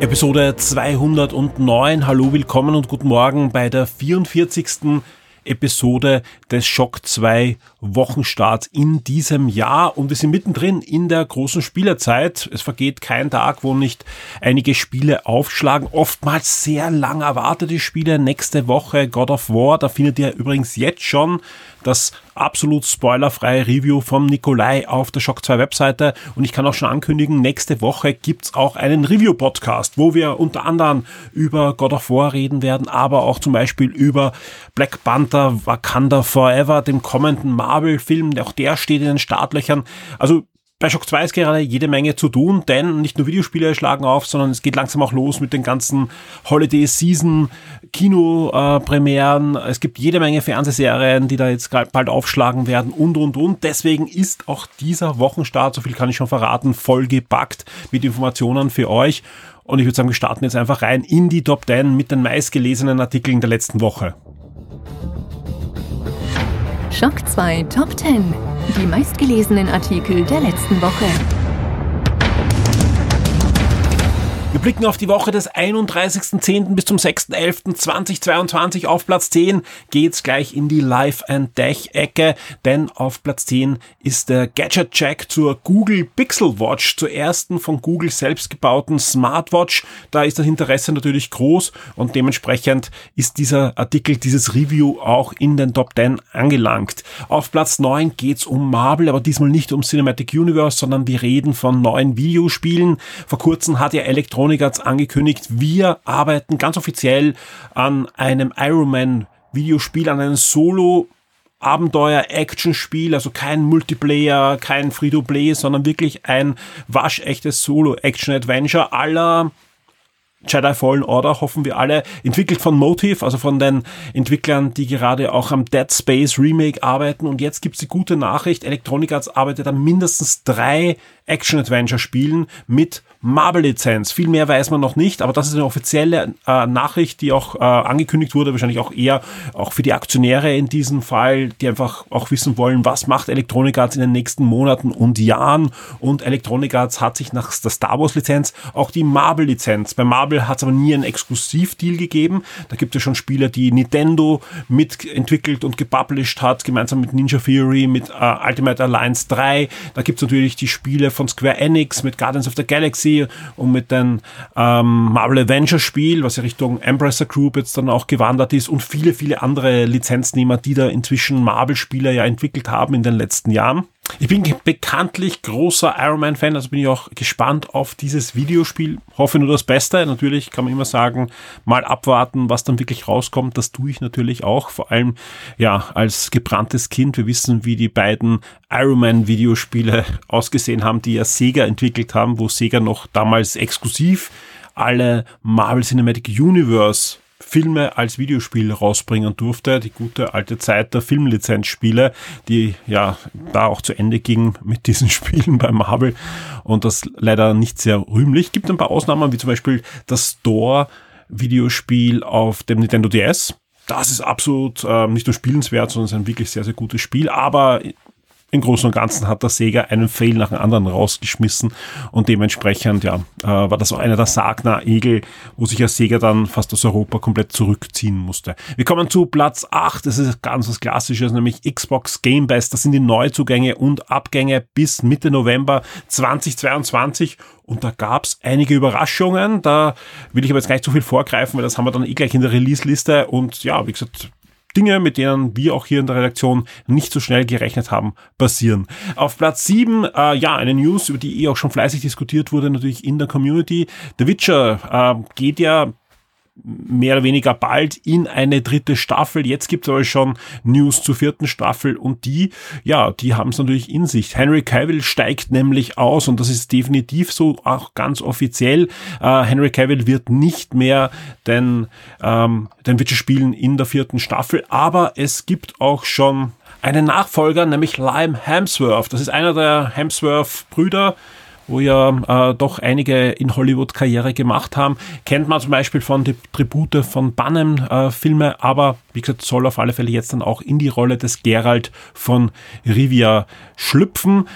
Episode 209. Hallo, willkommen und guten Morgen bei der 44. Episode des Shock 2 Wochenstarts in diesem Jahr und wir sind mittendrin in der großen Spielerzeit. Es vergeht kein Tag, wo nicht einige Spiele aufschlagen. Oftmals sehr lang erwartete Spiele. Nächste Woche God of War. Da findet ihr übrigens jetzt schon das absolut spoilerfreie Review vom Nikolai auf der Shock 2 Webseite. Und ich kann auch schon ankündigen, nächste Woche gibt's auch einen Review-Podcast, wo wir unter anderem über God of War reden werden, aber auch zum Beispiel über Black Panther, Wakanda Forever, dem kommenden Marvel-Film. Auch der steht in den Startlöchern. Also bei Shock 2 ist gerade jede Menge zu tun, denn nicht nur Videospiele schlagen auf, sondern es geht langsam auch los mit den ganzen Holiday Season Kino-Premieren. es gibt jede Menge Fernsehserien, die da jetzt bald aufschlagen werden und, und, und. Deswegen ist auch dieser Wochenstart, so viel kann ich schon verraten, voll gepackt mit Informationen für euch. Und ich würde sagen, wir starten jetzt einfach rein in die Top 10 mit den meistgelesenen Artikeln der letzten Woche. Schock 2 Top 10. Die meistgelesenen Artikel der letzten Woche. Wir blicken auf die Woche des 31.10. bis zum 6.11.2022. Auf Platz 10 geht's gleich in die Live and Death Ecke, denn auf Platz 10 ist der Gadget Check zur Google Pixel Watch, zur ersten von Google selbst gebauten Smartwatch. Da ist das Interesse natürlich groß und dementsprechend ist dieser Artikel, dieses Review auch in den Top 10 angelangt. Auf Platz 9 geht's um Marvel, aber diesmal nicht um Cinematic Universe, sondern wir reden von neuen Videospielen. Vor kurzem hat ja Elektron Electronic hat angekündigt, wir arbeiten ganz offiziell an einem Ironman Videospiel, an einem Solo Abenteuer-Action-Spiel, also kein Multiplayer, kein Free-to-Play, sondern wirklich ein waschechtes Solo-Action-Adventure aller Jedi Fallen Order, hoffen wir alle, entwickelt von Motive, also von den Entwicklern, die gerade auch am Dead Space Remake arbeiten. Und jetzt gibt's die gute Nachricht, Electronic Arts arbeitet an mindestens drei Action-Adventure-Spielen mit Marvel-Lizenz. Viel mehr weiß man noch nicht, aber das ist eine offizielle äh, Nachricht, die auch äh, angekündigt wurde, wahrscheinlich auch eher auch für die Aktionäre in diesem Fall, die einfach auch wissen wollen, was macht Electronic Arts in den nächsten Monaten und Jahren. Und Electronic Arts hat sich nach der Star Wars-Lizenz auch die Marvel-Lizenz. Bei Marvel hat es aber nie einen Exklusivdeal gegeben. Da gibt es schon Spiele, die Nintendo mitentwickelt und gepublished hat, gemeinsam mit Ninja Theory, mit äh, Ultimate Alliance 3. Da gibt es natürlich die Spiele von Square Enix mit Guardians of the Galaxy Galaxy und mit dem ähm, Marvel Avengers Spiel, was ja Richtung Embracer Group jetzt dann auch gewandert ist und viele, viele andere Lizenznehmer, die da inzwischen Marvel-Spieler ja entwickelt haben in den letzten Jahren. Ich bin bekanntlich großer Iron Man Fan, also bin ich auch gespannt auf dieses Videospiel. Hoffe nur das Beste. Natürlich kann man immer sagen, mal abwarten, was dann wirklich rauskommt. Das tue ich natürlich auch. Vor allem, ja, als gebranntes Kind. Wir wissen, wie die beiden Iron Man Videospiele ausgesehen haben, die ja Sega entwickelt haben, wo Sega noch damals exklusiv alle Marvel Cinematic Universe Filme als Videospiel rausbringen durfte. Die gute alte Zeit der Filmlizenzspiele, die ja da auch zu Ende ging mit diesen Spielen bei Marvel und das leider nicht sehr rühmlich. Gibt ein paar Ausnahmen, wie zum Beispiel das Store Videospiel auf dem Nintendo DS. Das ist absolut äh, nicht nur spielenswert, sondern ist ein wirklich sehr, sehr gutes Spiel. Aber im Großen und Ganzen hat der Sega einen Fail nach dem anderen rausgeschmissen und dementsprechend ja, äh, war das auch einer der Sagner-Egel, wo sich der Sega dann fast aus Europa komplett zurückziehen musste. Wir kommen zu Platz 8, das ist ganz was Klassisches, nämlich Xbox Game Pass. Das sind die Neuzugänge und Abgänge bis Mitte November 2022 und da gab's einige Überraschungen. Da will ich aber jetzt gar nicht zu viel vorgreifen, weil das haben wir dann eh gleich in der Release-Liste. Und ja, wie gesagt, Dinge, mit denen wir auch hier in der Redaktion nicht so schnell gerechnet haben, passieren. Auf Platz 7, äh, ja, eine News, über die eh auch schon fleißig diskutiert wurde, natürlich in der Community. The Witcher äh, geht ja mehr oder weniger bald in eine dritte Staffel. Jetzt gibt es aber schon News zur vierten Staffel und die, ja, die haben es natürlich in sich. Henry Cavill steigt nämlich aus und das ist definitiv so, auch ganz offiziell. Äh, Henry Cavill wird nicht mehr den, ähm, den Witcher spielen in der vierten Staffel, aber es gibt auch schon einen Nachfolger, nämlich Lime Hemsworth. Das ist einer der Hemsworth-Brüder, wo ja äh, doch einige in Hollywood Karriere gemacht haben. Kennt man zum Beispiel von die Tribute von Bannem äh, Filme, aber wie gesagt, soll auf alle Fälle jetzt dann auch in die Rolle des Geralt von Rivia schlüpfen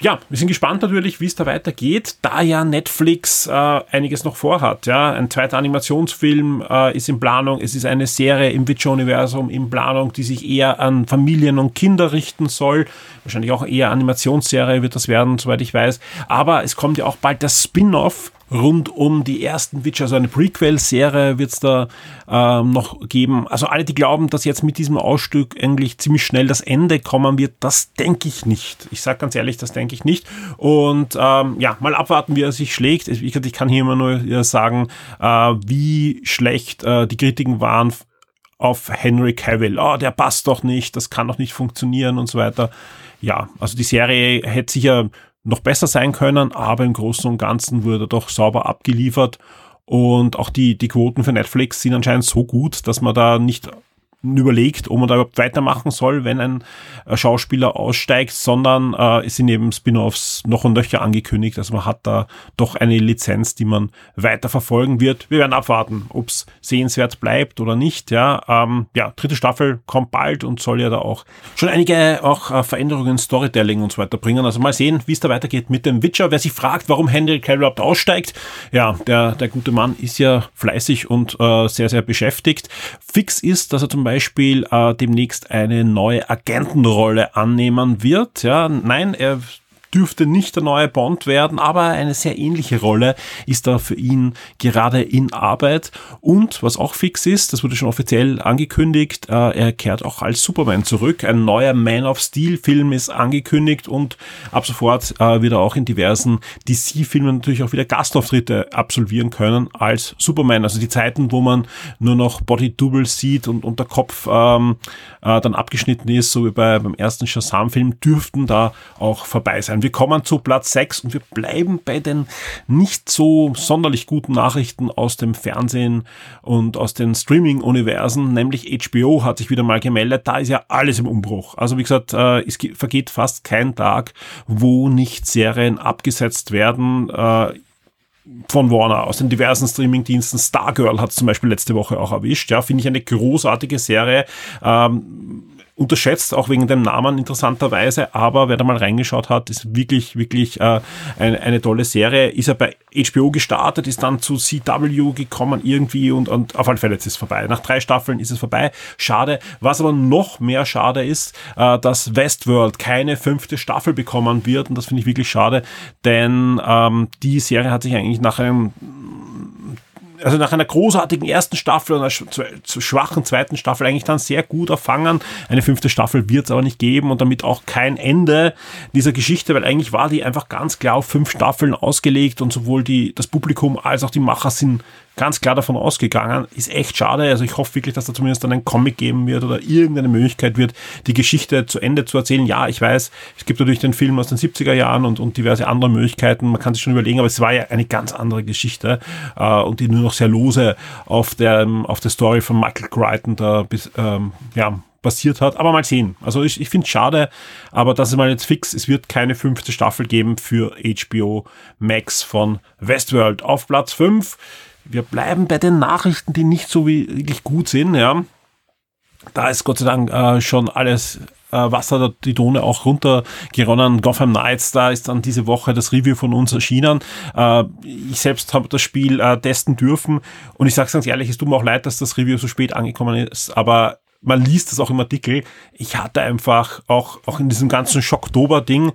ja, wir sind gespannt natürlich, wie es da weitergeht, da ja Netflix äh, einiges noch vorhat. Ja, ein zweiter Animationsfilm äh, ist in Planung. Es ist eine Serie im Witcher-Universum in Planung, die sich eher an Familien und Kinder richten soll. Wahrscheinlich auch eher Animationsserie wird das werden, soweit ich weiß. Aber es kommt ja auch bald das Spin-off rund um die ersten Witcher, also eine Prequel-Serie wird es da ähm, noch geben. Also alle, die glauben, dass jetzt mit diesem Ausstück eigentlich ziemlich schnell das Ende kommen wird, das denke ich nicht. Ich sage ganz ehrlich, das denke ich nicht. Und ähm, ja, mal abwarten, wie er sich schlägt. Ich, ich kann hier immer nur sagen, äh, wie schlecht äh, die Kritiken waren auf Henry Cavill. Oh, der passt doch nicht, das kann doch nicht funktionieren und so weiter. Ja, also die Serie hätte sicher noch besser sein können, aber im Großen und Ganzen wurde doch sauber abgeliefert. Und auch die, die Quoten für Netflix sind anscheinend so gut, dass man da nicht überlegt, ob man da überhaupt weitermachen soll, wenn ein äh, Schauspieler aussteigt, sondern äh, es sind eben Spin-offs noch und nöcher angekündigt. Also man hat da doch eine Lizenz, die man weiter verfolgen wird. Wir werden abwarten, ob es sehenswert bleibt oder nicht. Ja, ähm, ja, dritte Staffel kommt bald und soll ja da auch schon einige auch äh, Veränderungen Storytelling und so weiter bringen. Also mal sehen, wie es da weitergeht mit dem Witcher. Wer sich fragt, warum Henry Cavill überhaupt aussteigt, ja, der, der gute Mann ist ja fleißig und äh, sehr, sehr beschäftigt. Fix ist, dass er zum Beispiel Beispiel äh, demnächst eine neue Agentenrolle annehmen wird. Ja, nein, er dürfte nicht der neue Bond werden, aber eine sehr ähnliche Rolle ist da für ihn gerade in Arbeit. Und was auch fix ist, das wurde schon offiziell angekündigt, äh, er kehrt auch als Superman zurück. Ein neuer Man of Steel Film ist angekündigt und ab sofort äh, wird er auch in diversen DC-Filmen natürlich auch wieder Gastauftritte absolvieren können als Superman. Also die Zeiten, wo man nur noch Body-Double sieht und, und der Kopf ähm, äh, dann abgeschnitten ist, so wie bei, beim ersten Shazam-Film, dürften da auch vorbei sein wir kommen zu Platz 6 und wir bleiben bei den nicht so sonderlich guten Nachrichten aus dem Fernsehen und aus den Streaming-Universen, nämlich HBO hat sich wieder mal gemeldet, da ist ja alles im Umbruch. Also wie gesagt, äh, es vergeht fast kein Tag, wo nicht Serien abgesetzt werden äh, von Warner aus den diversen Streamingdiensten. Stargirl hat es zum Beispiel letzte Woche auch erwischt. Ja, finde ich eine großartige Serie. Ähm, unterschätzt, auch wegen dem Namen interessanterweise, aber wer da mal reingeschaut hat, ist wirklich, wirklich äh, eine, eine tolle Serie. Ist er bei HBO gestartet, ist dann zu CW gekommen irgendwie und, und auf alle Fälle ist es vorbei. Nach drei Staffeln ist es vorbei. Schade. Was aber noch mehr schade ist, äh, dass Westworld keine fünfte Staffel bekommen wird und das finde ich wirklich schade, denn ähm, die Serie hat sich eigentlich nach einem also nach einer großartigen ersten Staffel und einer schwachen zweiten Staffel eigentlich dann sehr gut erfangen. Eine fünfte Staffel wird es aber nicht geben und damit auch kein Ende dieser Geschichte, weil eigentlich war die einfach ganz klar auf fünf Staffeln ausgelegt und sowohl die, das Publikum als auch die Macher sind ganz klar davon ausgegangen. Ist echt schade. Also ich hoffe wirklich, dass da zumindest dann ein Comic geben wird oder irgendeine Möglichkeit wird, die Geschichte zu Ende zu erzählen. Ja, ich weiß, es gibt natürlich den Film aus den 70er Jahren und, und diverse andere Möglichkeiten. Man kann sich schon überlegen, aber es war ja eine ganz andere Geschichte äh, und die nur noch sehr lose auf der, auf der Story von Michael Crichton da bis, ähm, ja, basiert hat. Aber mal sehen. Also ich, ich finde es schade, aber das ist mal jetzt fix. Es wird keine fünfte Staffel geben für HBO Max von Westworld. Auf Platz 5 wir bleiben bei den Nachrichten, die nicht so wirklich gut sind, ja. Da ist Gott sei Dank äh, schon alles äh, Wasser die Done auch runtergeronnen. Gotham Knights, da ist dann diese Woche das Review von uns erschienen. Äh, ich selbst habe das Spiel äh, testen dürfen und ich sage ganz ehrlich, es tut mir auch leid, dass das Review so spät angekommen ist, aber man liest das auch im Artikel. Ich hatte einfach auch, auch in diesem ganzen Schocktober-Ding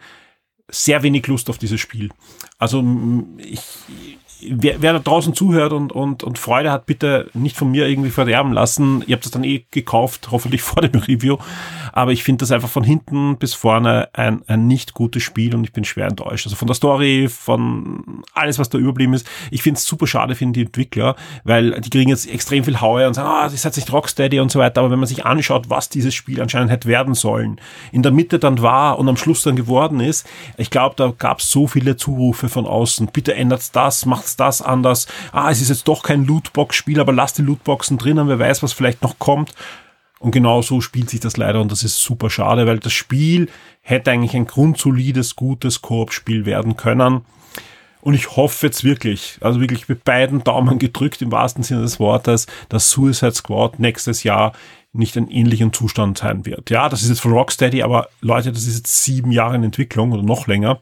sehr wenig Lust auf dieses Spiel. Also ich, wer, wer da draußen zuhört und, und, und Freude hat, bitte nicht von mir irgendwie verderben lassen. Ihr habt das dann eh gekauft, hoffentlich vor dem Review. Aber ich finde das einfach von hinten bis vorne ein, ein nicht gutes Spiel und ich bin schwer enttäuscht. Also von der Story, von alles, was da überblieben ist. Ich finde es super schade für die Entwickler, weil die kriegen jetzt extrem viel Haue und sagen, ah, das jetzt nicht Rocksteady und so weiter, aber wenn man sich anschaut, was dieses Spiel anscheinend hätte werden sollen, in der Mitte dann war und am Schluss dann geworden ist, ich glaube, da gab es so viele Zurufe von außen. Bitte ändert das, macht das anders. Ah, es ist jetzt doch kein Lootbox-Spiel, aber lasst die Lootboxen drinnen, wer weiß, was vielleicht noch kommt. Und genau so spielt sich das leider und das ist super schade, weil das Spiel hätte eigentlich ein grundsolides, gutes Koop-Spiel werden können. Und ich hoffe jetzt wirklich, also wirklich mit beiden Daumen gedrückt im wahrsten Sinne des Wortes, dass Suicide Squad nächstes Jahr nicht ein ähnlicher Zustand sein wird. Ja, das ist jetzt von Rocksteady, aber Leute, das ist jetzt sieben Jahre in Entwicklung oder noch länger.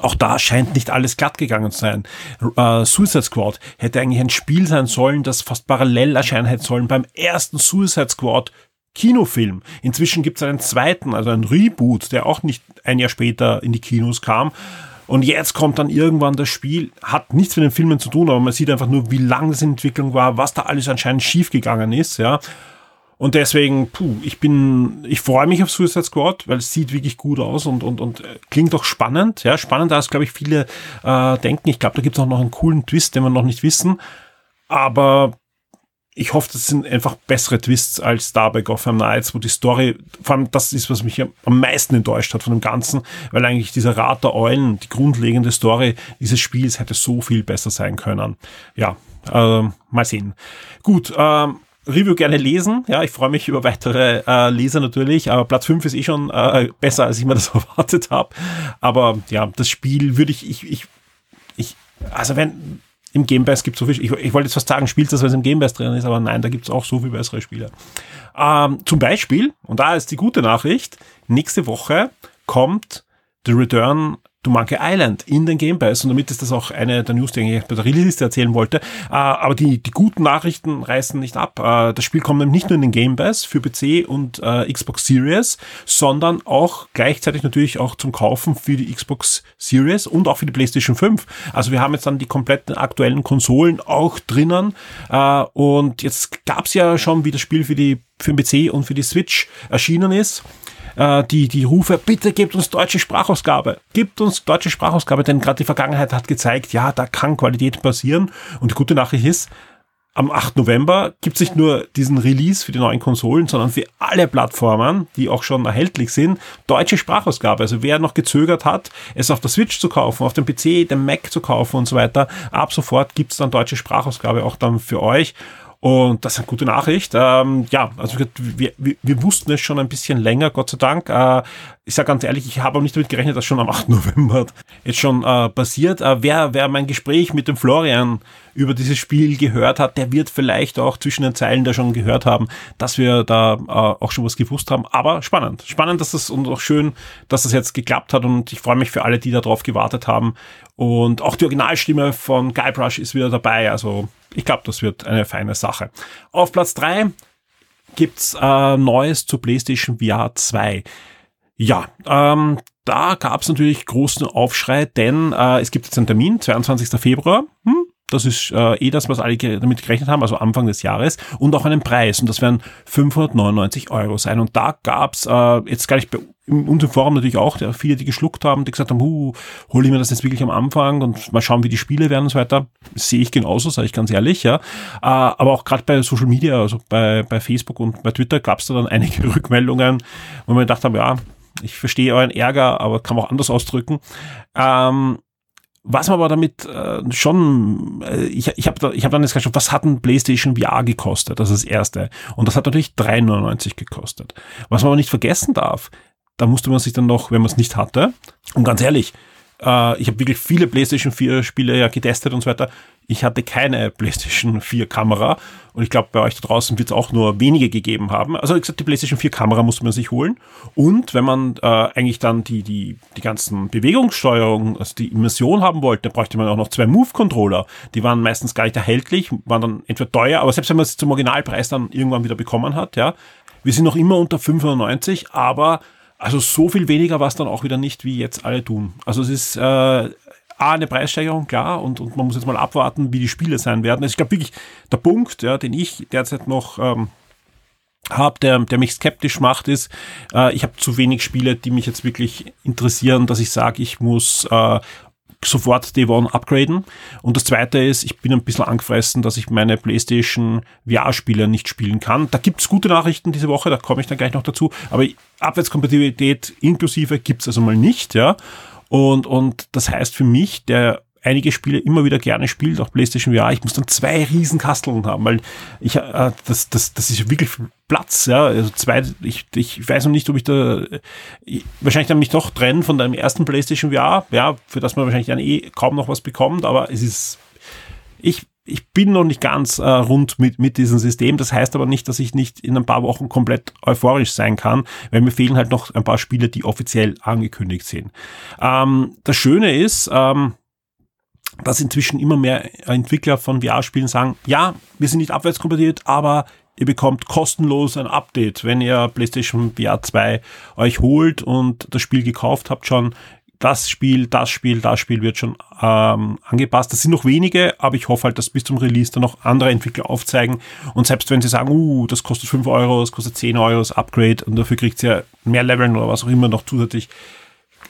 Auch da scheint nicht alles glatt gegangen zu sein. Uh, Suicide Squad hätte eigentlich ein Spiel sein sollen, das fast parallel erscheinen hätte sollen beim ersten Suicide Squad Kinofilm. Inzwischen gibt es einen zweiten, also ein Reboot, der auch nicht ein Jahr später in die Kinos kam. Und jetzt kommt dann irgendwann das Spiel, hat nichts mit den Filmen zu tun, aber man sieht einfach nur, wie lang das in Entwicklung war, was da alles anscheinend schiefgegangen ist, ja. Und deswegen, puh, ich bin, ich freue mich auf Suicide Squad, weil es sieht wirklich gut aus und, und, und äh, klingt auch spannend, ja. Spannend, als, glaube ich, viele äh, denken. Ich glaube, da gibt es auch noch einen coolen Twist, den wir noch nicht wissen. Aber ich hoffe, das sind einfach bessere Twists als da bei Gotham Knights, wo die Story, vor allem das ist, was mich am meisten enttäuscht hat von dem Ganzen, weil eigentlich dieser Rat der Eulen, die grundlegende Story dieses Spiels hätte so viel besser sein können. Ja, äh, mal sehen. Gut, äh, Review gerne lesen. Ja, ich freue mich über weitere äh, Leser natürlich, aber Platz 5 ist eh schon äh, besser, als ich mir das erwartet habe. Aber ja, das Spiel würde ich, ich, ich, ich, also wenn, im Game Pass gibt es so viel. Ich, ich wollte jetzt fast sagen, spielt das, es im Game Pass drin ist, aber nein, da gibt es auch so viel bessere Spiele. Ähm, zum Beispiel, und da ist die gute Nachricht, nächste Woche kommt The Return to Monkey Island in den Game Pass. Und damit ist das auch eine der News, die ich bei der Release-Liste erzählen wollte. Äh, aber die, die guten Nachrichten reißen nicht ab. Äh, das Spiel kommt nämlich nicht nur in den Game Pass für PC und äh, Xbox Series, sondern auch gleichzeitig natürlich auch zum Kaufen für die Xbox Series und auch für die PlayStation 5. Also wir haben jetzt dann die kompletten aktuellen Konsolen auch drinnen. Und jetzt gab es ja schon, wie das Spiel für die für den PC und für die Switch erschienen ist äh, die, die Rufe, bitte gebt uns deutsche Sprachausgabe, gebt uns deutsche Sprachausgabe, denn gerade die Vergangenheit hat gezeigt, ja, da kann Qualität passieren. Und die gute Nachricht ist, am 8. November gibt es nicht nur diesen Release für die neuen Konsolen, sondern für alle Plattformen, die auch schon erhältlich sind, deutsche Sprachausgabe. Also wer noch gezögert hat, es auf der Switch zu kaufen, auf dem PC, dem Mac zu kaufen und so weiter, ab sofort gibt es dann deutsche Sprachausgabe auch dann für euch. Und das ist eine gute Nachricht. Ähm, ja, also wir, wir, wir wussten es schon ein bisschen länger, Gott sei Dank. Äh, ich sage ganz ehrlich, ich habe auch nicht damit gerechnet, dass schon am 8. November jetzt schon äh, passiert. Äh, wer, wer mein Gespräch mit dem Florian über dieses Spiel gehört hat, der wird vielleicht auch zwischen den Zeilen da schon gehört haben, dass wir da äh, auch schon was gewusst haben. Aber spannend. Spannend, dass das und auch schön, dass das jetzt geklappt hat. Und ich freue mich für alle, die darauf gewartet haben. Und auch die Originalstimme von Guybrush ist wieder dabei. Also ich glaube, das wird eine feine Sache. Auf Platz drei gibt's äh, Neues zu PlayStation VR 2. Ja, ähm, da gab's natürlich großen Aufschrei, denn äh, es gibt jetzt einen Termin, 22. Februar. Hm? Das ist äh, eh das, was alle damit gerechnet haben, also Anfang des Jahres. Und auch einen Preis. Und das werden 599 Euro sein. Und da gab's äh, jetzt gar nicht bei in unserem Forum natürlich auch der, viele, die geschluckt haben, die gesagt haben, huh, hole ich mir das jetzt wirklich am Anfang und mal schauen, wie die Spiele werden und so weiter. Sehe ich genauso, sage ich ganz ehrlich, ja. Äh, aber auch gerade bei Social Media, also bei, bei Facebook und bei Twitter gab es da dann einige Rückmeldungen, wo man gedacht haben, ja, ich verstehe euren Ärger, aber kann man auch anders ausdrücken. Ähm, was man aber damit äh, schon, äh, ich, ich habe da, ich hab dann jetzt geschaut, was hat ein PlayStation VR gekostet? Das ist das erste. Und das hat natürlich 3,99 gekostet. Was man aber nicht vergessen darf, da musste man sich dann noch, wenn man es nicht hatte, und ganz ehrlich, äh, ich habe wirklich viele PlayStation 4 Spiele ja getestet und so weiter. Ich hatte keine PlayStation 4 Kamera und ich glaube, bei euch da draußen wird es auch nur wenige gegeben haben. Also wie gesagt, die PlayStation 4 Kamera musste man sich holen. Und wenn man äh, eigentlich dann die, die, die ganzen Bewegungssteuerungen, also die Immersion haben wollte, bräuchte man auch noch zwei Move-Controller. Die waren meistens gar nicht erhältlich, waren dann entweder teuer, aber selbst wenn man es zum Originalpreis dann irgendwann wieder bekommen hat, ja. Wir sind noch immer unter 95, aber also so viel weniger war es dann auch wieder nicht, wie jetzt alle tun. Also es ist äh, A, eine Preissteigerung, klar, und, und man muss jetzt mal abwarten, wie die Spiele sein werden. Also ich glaube wirklich, der Punkt, ja, den ich derzeit noch ähm, habe, der, der mich skeptisch macht, ist, äh, ich habe zu wenig Spiele, die mich jetzt wirklich interessieren, dass ich sage, ich muss äh, sofort Day One upgraden. Und das zweite ist, ich bin ein bisschen angefressen, dass ich meine PlayStation VR-Spiele nicht spielen kann. Da gibt's gute Nachrichten diese Woche, da komme ich dann gleich noch dazu. Aber Abwärtskompatibilität inklusive gibt's also mal nicht, ja. Und, und das heißt für mich, der einige Spiele immer wieder gerne spielt, auch PlayStation VR. Ich muss dann zwei Riesenkasteln haben, weil ich, äh, das, das, das ist wirklich Platz, ja. Also zwei, ich, ich weiß noch nicht, ob ich da, ich, wahrscheinlich dann mich doch trennen von deinem ersten PlayStation VR, ja, für das man wahrscheinlich dann eh kaum noch was bekommt, aber es ist, ich, ich bin noch nicht ganz äh, rund mit, mit diesem System. Das heißt aber nicht, dass ich nicht in ein paar Wochen komplett euphorisch sein kann, weil mir fehlen halt noch ein paar Spiele, die offiziell angekündigt sind. Ähm, das Schöne ist, ähm, dass inzwischen immer mehr Entwickler von VR-Spielen sagen, ja, wir sind nicht abwärtskompatibel, aber ihr bekommt kostenlos ein Update, wenn ihr PlayStation VR 2 euch holt und das Spiel gekauft habt schon. Das Spiel, das Spiel, das Spiel wird schon ähm, angepasst. Das sind noch wenige, aber ich hoffe halt, dass bis zum Release dann noch andere Entwickler aufzeigen. Und selbst wenn sie sagen, uh, das kostet 5 Euro, das kostet 10 Euro, das Upgrade und dafür kriegt ihr mehr Leveln oder was auch immer noch zusätzlich,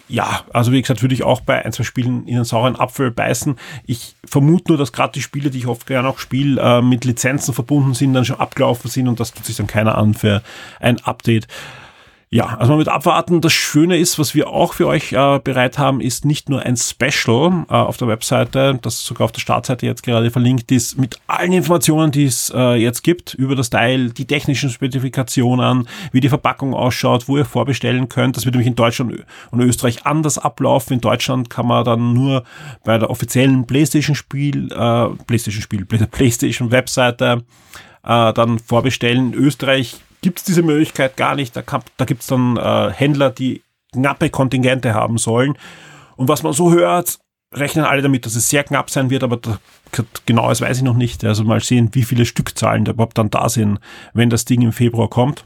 ja, also wie gesagt, würde ich auch bei ein, zwei Spielen in einen sauren Apfel beißen. Ich vermute nur, dass gerade die Spiele, die ich oft gerne auch spiele, äh, mit Lizenzen verbunden sind, dann schon abgelaufen sind und das tut sich dann keiner an für ein Update. Ja, also man wird abwarten. Das Schöne ist, was wir auch für euch äh, bereit haben, ist nicht nur ein Special äh, auf der Webseite, das sogar auf der Startseite jetzt gerade verlinkt ist, mit allen Informationen, die es äh, jetzt gibt über das Teil, die technischen Spezifikationen, wie die Verpackung ausschaut, wo ihr vorbestellen könnt. Das wird nämlich in Deutschland und Österreich anders ablaufen. In Deutschland kann man dann nur bei der offiziellen PlayStation-Spiel, äh, PlayStation-Spiel, PlayStation-Webseite äh, dann vorbestellen. In Österreich gibt es diese Möglichkeit gar nicht. Da, da gibt es dann äh, Händler, die knappe Kontingente haben sollen. Und was man so hört, rechnen alle damit, dass es sehr knapp sein wird, aber da, genau das weiß ich noch nicht. Also mal sehen, wie viele Stückzahlen da überhaupt dann da sind, wenn das Ding im Februar kommt.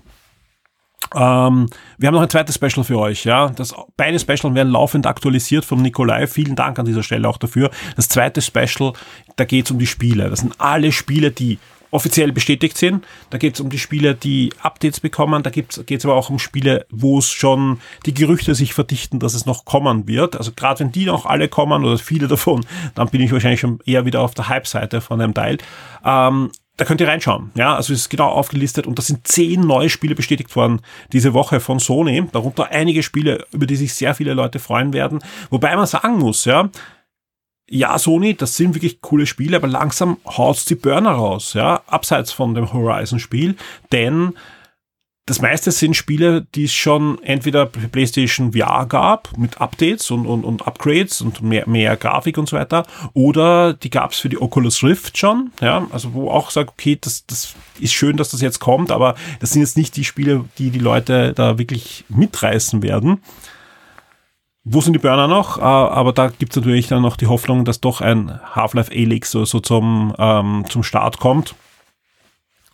Ähm, wir haben noch ein zweites Special für euch, ja. Das, beide Special werden laufend aktualisiert vom Nikolai. Vielen Dank an dieser Stelle auch dafür. Das zweite Special, da geht es um die Spiele. Das sind alle Spiele, die offiziell bestätigt sind. Da geht es um die Spiele, die Updates bekommen. Da geht es aber auch um Spiele, wo es schon die Gerüchte sich verdichten, dass es noch kommen wird. Also gerade wenn die noch alle kommen oder viele davon, dann bin ich wahrscheinlich schon eher wieder auf der Hype-Seite von dem Teil. Ähm, da könnt ihr reinschauen. Ja, also es ist genau aufgelistet und da sind zehn neue Spiele bestätigt worden diese Woche von Sony. Darunter einige Spiele, über die sich sehr viele Leute freuen werden. Wobei man sagen muss, ja, ja, Sony, das sind wirklich coole Spiele, aber langsam haut's die Burner raus, ja, abseits von dem Horizon-Spiel, denn das meiste sind Spiele, die es schon entweder für PlayStation VR gab, mit Updates und, und, und Upgrades und mehr, mehr Grafik und so weiter, oder die gab's für die Oculus Rift schon, ja, also wo auch sagt, okay, das, das ist schön, dass das jetzt kommt, aber das sind jetzt nicht die Spiele, die die Leute da wirklich mitreißen werden. Wo sind die Burner noch? Uh, aber da gibt es natürlich dann noch die Hoffnung, dass doch ein Half-Life Alyx so, so zum, ähm, zum Start kommt.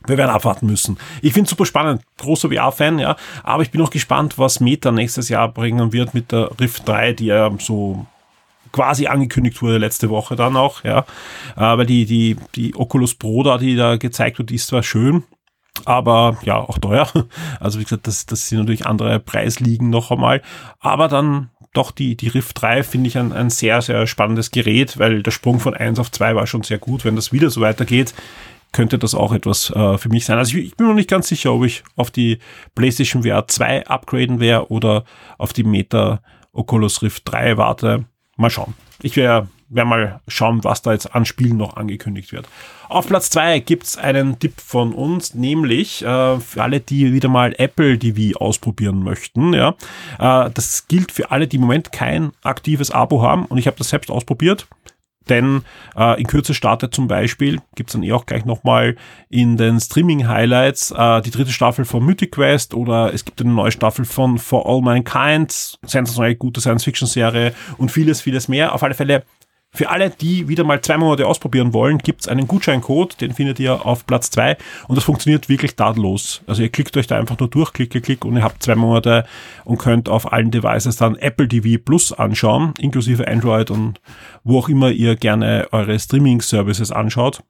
Wir werden abwarten müssen. Ich finde super spannend. Großer VR-Fan, ja. Aber ich bin auch gespannt, was Meta nächstes Jahr bringen wird mit der Rift 3, die ja so quasi angekündigt wurde letzte Woche dann auch, ja. Aber die, die, die Oculus Pro da, die da gezeigt wird, ist zwar schön, aber ja, auch teuer. Also wie gesagt, das, das sind natürlich andere Preisligen noch einmal. Aber dann doch die, die Rift 3 finde ich ein, ein sehr, sehr spannendes Gerät, weil der Sprung von 1 auf 2 war schon sehr gut. Wenn das wieder so weitergeht, könnte das auch etwas äh, für mich sein. Also ich, ich, bin noch nicht ganz sicher, ob ich auf die PlayStation VR 2 upgraden wäre oder auf die Meta Oculus Rift 3 warte. Mal schauen. Ich werde werden mal schauen, was da jetzt an Spielen noch angekündigt wird. Auf Platz zwei gibt's einen Tipp von uns, nämlich äh, für alle, die wieder mal Apple TV ausprobieren möchten. Ja, äh, Das gilt für alle, die im Moment kein aktives Abo haben und ich habe das selbst ausprobiert. Denn äh, in Kürze startet zum Beispiel, gibt's dann eh auch gleich nochmal in den Streaming-Highlights äh, die dritte Staffel von Mythic Quest oder es gibt eine neue Staffel von For All Mankind, sensationell gute Science-Fiction-Serie und vieles, vieles mehr. Auf alle Fälle für alle, die wieder mal zwei Monate ausprobieren wollen, gibt es einen Gutscheincode, den findet ihr auf Platz zwei und das funktioniert wirklich tadellos. Also ihr klickt euch da einfach nur durch, klick, klick, klick und ihr habt zwei Monate und könnt auf allen Devices dann Apple TV Plus anschauen, inklusive Android und wo auch immer ihr gerne eure Streaming-Services anschaut.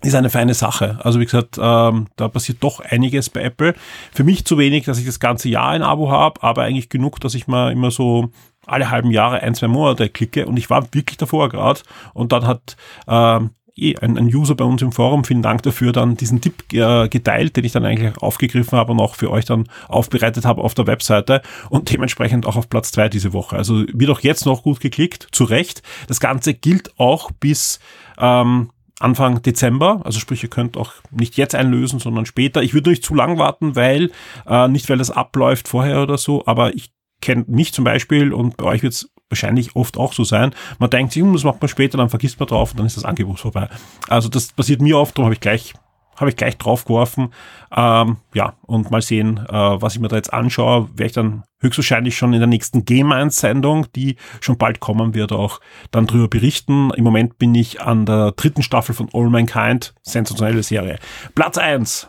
ist eine feine Sache. Also wie gesagt, ähm, da passiert doch einiges bei Apple. Für mich zu wenig, dass ich das ganze Jahr ein Abo habe, aber eigentlich genug, dass ich mal immer so alle halben Jahre ein, zwei Monate klicke und ich war wirklich davor gerade und dann hat ähm, eh ein, ein User bei uns im Forum, vielen Dank dafür, dann diesen Tipp äh, geteilt, den ich dann eigentlich aufgegriffen habe und auch für euch dann aufbereitet habe auf der Webseite und dementsprechend auch auf Platz zwei diese Woche. Also wird auch jetzt noch gut geklickt, zu Recht. Das Ganze gilt auch bis ähm, Anfang Dezember, also sprich, ihr könnt auch nicht jetzt einlösen, sondern später. Ich würde nicht zu lang warten, weil, äh, nicht weil das abläuft vorher oder so, aber ich kenne mich zum Beispiel und bei euch wird es wahrscheinlich oft auch so sein. Man denkt sich, hm, das macht man später, dann vergisst man drauf und dann ist das Angebot vorbei. Also das passiert mir oft, darum habe ich gleich habe ich gleich draufgeworfen. Ähm, ja, und mal sehen, äh, was ich mir da jetzt anschaue. Werde ich dann höchstwahrscheinlich schon in der nächsten Game 1 Sendung, die schon bald kommen wird, auch dann drüber berichten. Im Moment bin ich an der dritten Staffel von All Mankind. Sensationelle Serie. Platz 1.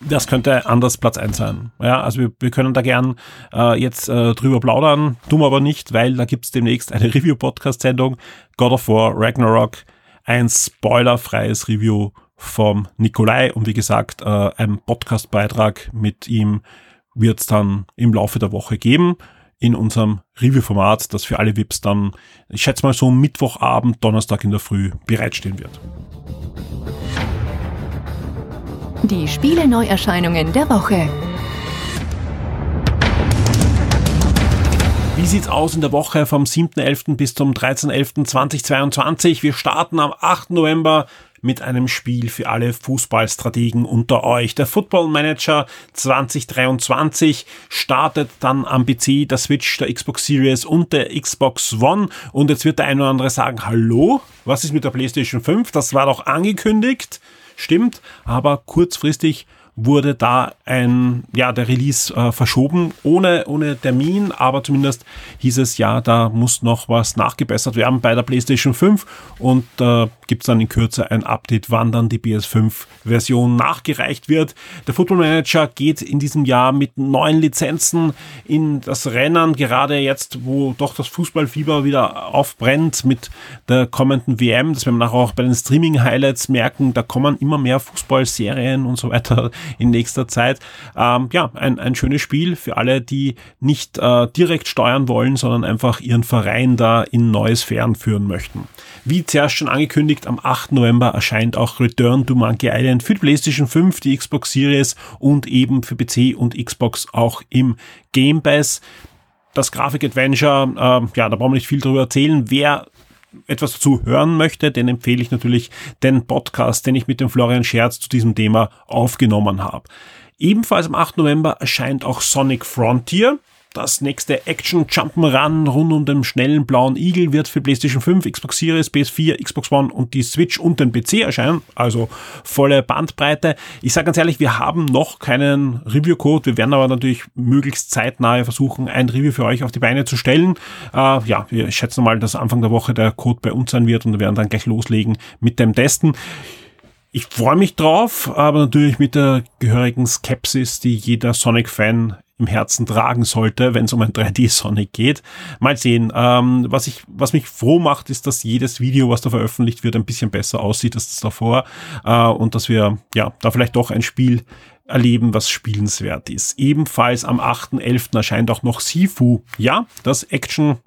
Das könnte anders Platz 1 sein. Ja, also wir, wir können da gern äh, jetzt äh, drüber plaudern, tun aber nicht, weil da gibt's demnächst eine Review-Podcast-Sendung. God of War, Ragnarok, ein spoilerfreies Review vom Nikolai und wie gesagt, äh, ein Podcast-Beitrag mit ihm wird's dann im Laufe der Woche geben in unserem Review-Format, das für alle VIPs dann, ich schätze mal so Mittwochabend, Donnerstag in der Früh bereitstehen wird. Die Spiele-Neuerscheinungen der Woche. Wie sieht's aus in der Woche vom 7.11. bis zum 13.11.2022? Wir starten am 8. November mit einem Spiel für alle Fußballstrategen unter euch. Der Football Manager 2023 startet dann am PC, der Switch, der Xbox Series und der Xbox One. Und jetzt wird der eine oder andere sagen, hallo, was ist mit der PlayStation 5? Das war doch angekündigt stimmt, aber kurzfristig wurde da ein, ja, der Release äh, verschoben, ohne, ohne Termin, aber zumindest hieß es, ja, da muss noch was nachgebessert werden bei der PlayStation 5 und äh, gibt es dann in Kürze ein Update, wann dann die PS5-Version nachgereicht wird. Der Football Manager geht in diesem Jahr mit neuen Lizenzen in das Rennen, gerade jetzt, wo doch das Fußballfieber wieder aufbrennt mit der kommenden WM, das werden wir nachher auch bei den Streaming-Highlights merken, da kommen immer mehr Fußballserien und so weiter in nächster Zeit. Ähm, ja, ein, ein schönes Spiel für alle, die nicht äh, direkt steuern wollen, sondern einfach ihren Verein da in neue Sphären führen möchten. Wie zuerst schon angekündigt, am 8. November erscheint auch Return to Monkey Island für die PlayStation 5, die Xbox Series und eben für PC und Xbox auch im Game Pass. Das Grafik-Adventure, äh, ja, da brauchen wir nicht viel drüber erzählen. Wer etwas dazu hören möchte, den empfehle ich natürlich den Podcast, den ich mit dem Florian Scherz zu diesem Thema aufgenommen habe. Ebenfalls am 8. November erscheint auch Sonic Frontier. Das nächste Action Jump'n'Run rund um den schnellen blauen Igel wird für PlayStation 5, Xbox Series, PS4, Xbox One und die Switch und den PC erscheinen. Also volle Bandbreite. Ich sage ganz ehrlich, wir haben noch keinen Review-Code. Wir werden aber natürlich möglichst zeitnah versuchen, ein Review für euch auf die Beine zu stellen. Äh, ja, wir schätzen mal, dass Anfang der Woche der Code bei uns sein wird und wir werden dann gleich loslegen mit dem Testen. Ich freue mich drauf, aber natürlich mit der gehörigen Skepsis, die jeder Sonic-Fan im Herzen tragen sollte, wenn es um ein 3D-Sonic geht. Mal sehen. Ähm, was, ich, was mich froh macht, ist, dass jedes Video, was da veröffentlicht wird, ein bisschen besser aussieht als das davor äh, und dass wir ja da vielleicht doch ein Spiel erleben, was spielenswert ist. Ebenfalls am 8.11. erscheint auch noch Sifu. Ja, das Action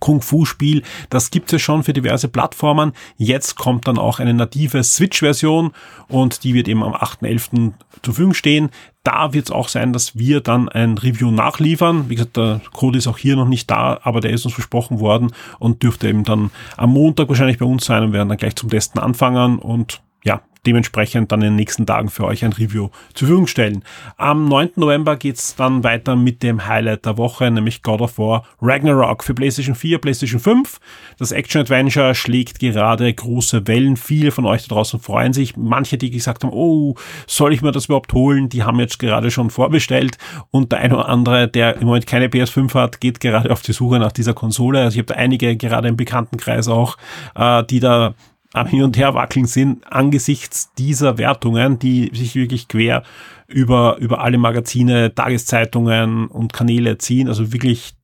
Kung-Fu-Spiel. Das gibt es schon für diverse Plattformen. Jetzt kommt dann auch eine native Switch-Version und die wird eben am 8.11. zur Verfügung stehen. Da wird es auch sein, dass wir dann ein Review nachliefern. Wie gesagt, der Code ist auch hier noch nicht da, aber der ist uns versprochen worden und dürfte eben dann am Montag wahrscheinlich bei uns sein und werden dann gleich zum Testen anfangen und ja, dementsprechend dann in den nächsten Tagen für euch ein Review zur Verfügung stellen. Am 9. November geht's dann weiter mit dem Highlight der Woche, nämlich God of War Ragnarok für PlayStation 4, PlayStation 5. Das Action-Adventure schlägt gerade große Wellen. Viele von euch da draußen freuen sich. Manche, die gesagt haben, oh, soll ich mir das überhaupt holen? Die haben jetzt gerade schon vorbestellt. Und der eine oder andere, der im Moment keine PS5 hat, geht gerade auf die Suche nach dieser Konsole. Also ich habe da einige gerade im Bekanntenkreis auch, äh, die da am Hin- und Herwackeln sind angesichts dieser Wertungen, die sich wirklich quer über, über alle Magazine, Tageszeitungen und Kanäle ziehen. Also wirklich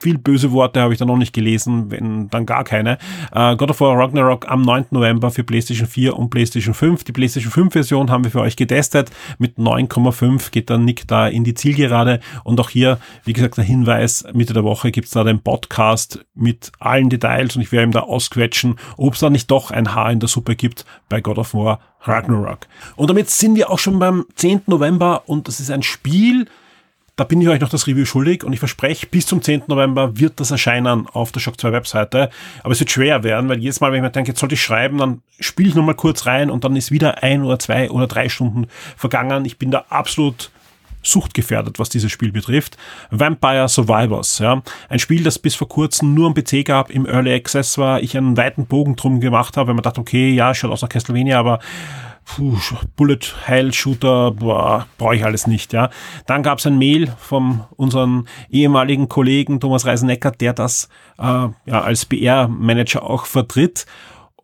viel böse Worte habe ich da noch nicht gelesen, wenn dann gar keine. Äh, God of War Ragnarok am 9. November für PlayStation 4 und PlayStation 5. Die PlayStation 5 Version haben wir für euch getestet. Mit 9,5 geht dann Nick da in die Zielgerade. Und auch hier, wie gesagt, der Hinweis, Mitte der Woche gibt's da den Podcast mit allen Details und ich werde ihm da ausquetschen, ob es da nicht doch ein Haar in der Suppe gibt bei God of War Ragnarok. Und damit sind wir auch schon beim 10. November und das ist ein Spiel, da bin ich euch noch das Review schuldig und ich verspreche, bis zum 10. November wird das erscheinen auf der Shock 2 Webseite. Aber es wird schwer werden, weil jedes Mal, wenn ich mir denke, jetzt sollte ich schreiben, dann spiele ich nochmal kurz rein und dann ist wieder ein oder zwei oder drei Stunden vergangen. Ich bin da absolut suchtgefährdet, was dieses Spiel betrifft. Vampire Survivors, ja. Ein Spiel, das bis vor kurzem nur am PC gab, im Early Access war, ich einen weiten Bogen drum gemacht habe, wenn man dachte, okay, ja, schaut aus nach Castlevania, aber puh, Bullet Hell Shooter, brauche ich alles nicht, ja. Dann gab es ein Mail von unserem ehemaligen Kollegen Thomas Reisenecker, der das äh, ja, als BR-Manager auch vertritt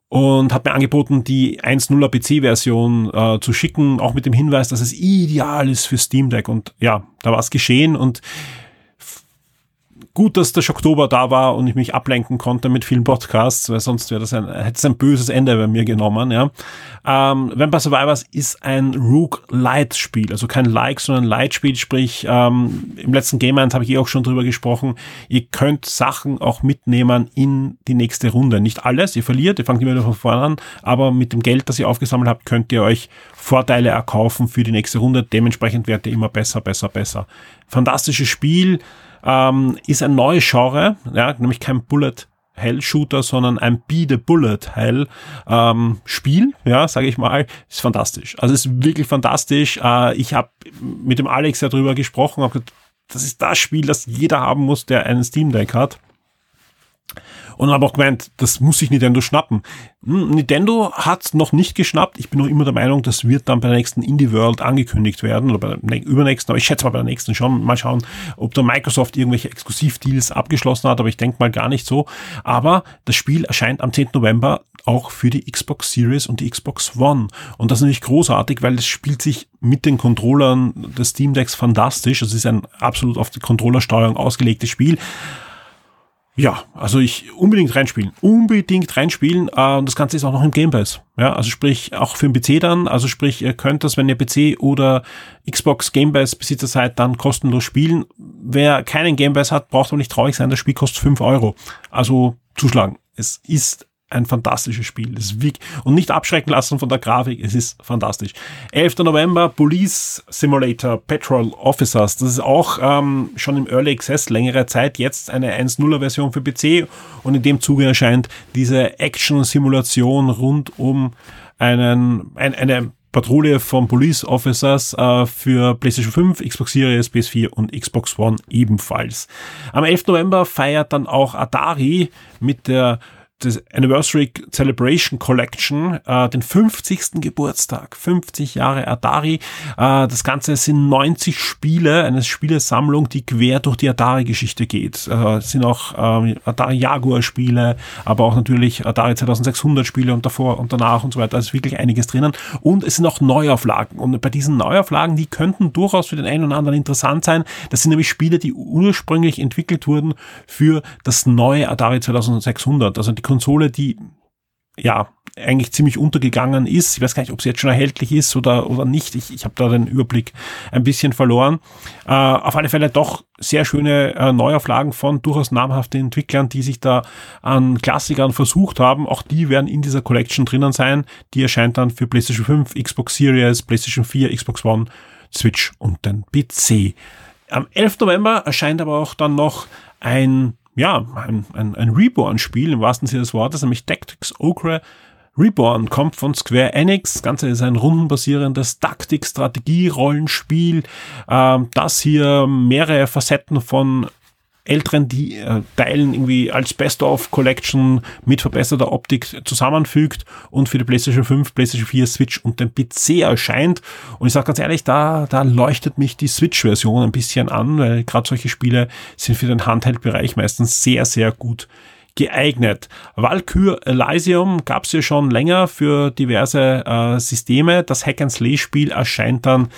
und hat mir angeboten, die 1.0er PC-Version äh, zu schicken, auch mit dem Hinweis, dass es ideal ist für Steam Deck. Und ja, da war es geschehen und gut, dass der Oktober da war und ich mich ablenken konnte mit vielen Podcasts, weil sonst wäre das ein, hätte es ein böses Ende bei mir genommen, ja. Ähm, Vampire Survivors ist ein Rook Light Spiel, also kein Like, sondern Light Spiel, sprich, ähm, im letzten Game 1 habe ich eh auch schon drüber gesprochen, ihr könnt Sachen auch mitnehmen in die nächste Runde. Nicht alles, ihr verliert, ihr fangt immer wieder von vorne an, aber mit dem Geld, das ihr aufgesammelt habt, könnt ihr euch Vorteile erkaufen für die nächste Runde. Dementsprechend werdet ihr immer besser, besser, besser. Fantastisches Spiel, ähm, ist ein neues Genre, ja, nämlich kein Bullet Hell Shooter, sondern ein Be the Bullet Hell ähm, Spiel, ja, sage ich mal, ist fantastisch. Also ist wirklich fantastisch. Äh, ich habe mit dem Alex ja drüber gesprochen, hab gesagt, das ist das Spiel, das jeder haben muss, der einen Steam Deck hat. Und habe auch gemeint, das muss sich Nintendo schnappen. Hm, Nintendo hat noch nicht geschnappt. Ich bin noch immer der Meinung, das wird dann bei der nächsten Indie World angekündigt werden oder bei der übernächsten, aber ich schätze mal bei der nächsten schon. Mal schauen, ob da Microsoft irgendwelche Exklusivdeals abgeschlossen hat, aber ich denke mal gar nicht so. Aber das Spiel erscheint am 10. November auch für die Xbox Series und die Xbox One. Und das ist natürlich großartig, weil es spielt sich mit den Controllern des Steam Decks fantastisch. Es ist ein absolut auf die Controllersteuerung ausgelegtes Spiel. Ja, also ich unbedingt reinspielen. Unbedingt reinspielen. Äh, und das Ganze ist auch noch im Game Pass. Ja, also sprich auch für den PC dann. Also sprich, ihr könnt das, wenn ihr PC oder Xbox Game Pass Besitzer seid, dann kostenlos spielen. Wer keinen Game Pass hat, braucht aber nicht traurig sein. Das Spiel kostet fünf Euro. Also zuschlagen. Es ist ein fantastisches Spiel. Es ist und nicht abschrecken lassen von der Grafik. Es ist fantastisch. 11. November, Police Simulator Petrol Officers. Das ist auch ähm, schon im Early Access längere Zeit. Jetzt eine 1.0er Version für PC. Und in dem Zuge erscheint diese Action-Simulation rund um einen, ein, eine Patrouille von Police Officers äh, für PlayStation 5, Xbox Series, PS4 und Xbox One ebenfalls. Am 11. November feiert dann auch Atari mit der das Anniversary Celebration Collection, äh, den 50. Geburtstag, 50 Jahre Atari. Äh, das Ganze sind 90 Spiele, eine Spielesammlung, die quer durch die Atari-Geschichte geht. Äh, es sind auch äh, Atari Jaguar-Spiele, aber auch natürlich Atari 2600 Spiele und davor und danach und so weiter. Ist wirklich einiges drinnen. Und es sind auch Neuauflagen. Und bei diesen Neuauflagen, die könnten durchaus für den einen oder anderen interessant sein. Das sind nämlich Spiele, die ursprünglich entwickelt wurden für das neue Atari 2600. Also die Konsole, die ja eigentlich ziemlich untergegangen ist. Ich weiß gar nicht, ob sie jetzt schon erhältlich ist oder, oder nicht. Ich, ich habe da den Überblick ein bisschen verloren. Äh, auf alle Fälle doch sehr schöne äh, Neuauflagen von durchaus namhaften Entwicklern, die sich da an Klassikern versucht haben. Auch die werden in dieser Collection drinnen sein. Die erscheint dann für PlayStation 5, Xbox Series, PlayStation 4, Xbox One, Switch und den PC. Am 11. November erscheint aber auch dann noch ein ja, ein, ein, ein Reborn-Spiel im wahrsten Sinne des Wortes, nämlich Tactics Ogre Reborn kommt von Square Enix. Das Ganze ist ein rundenbasierendes Taktik-Strategie-Rollenspiel, äh, das hier mehrere Facetten von älteren die, äh, Teilen irgendwie als Best-of-Collection mit verbesserter Optik zusammenfügt und für die PlayStation 5, PlayStation 4, Switch und den PC erscheint. Und ich sage ganz ehrlich, da, da leuchtet mich die Switch-Version ein bisschen an, weil gerade solche Spiele sind für den Handheld-Bereich meistens sehr, sehr gut geeignet. Valkyr Elysium gab es ja schon länger für diverse äh, Systeme. Das Hack-and-Slay-Spiel erscheint dann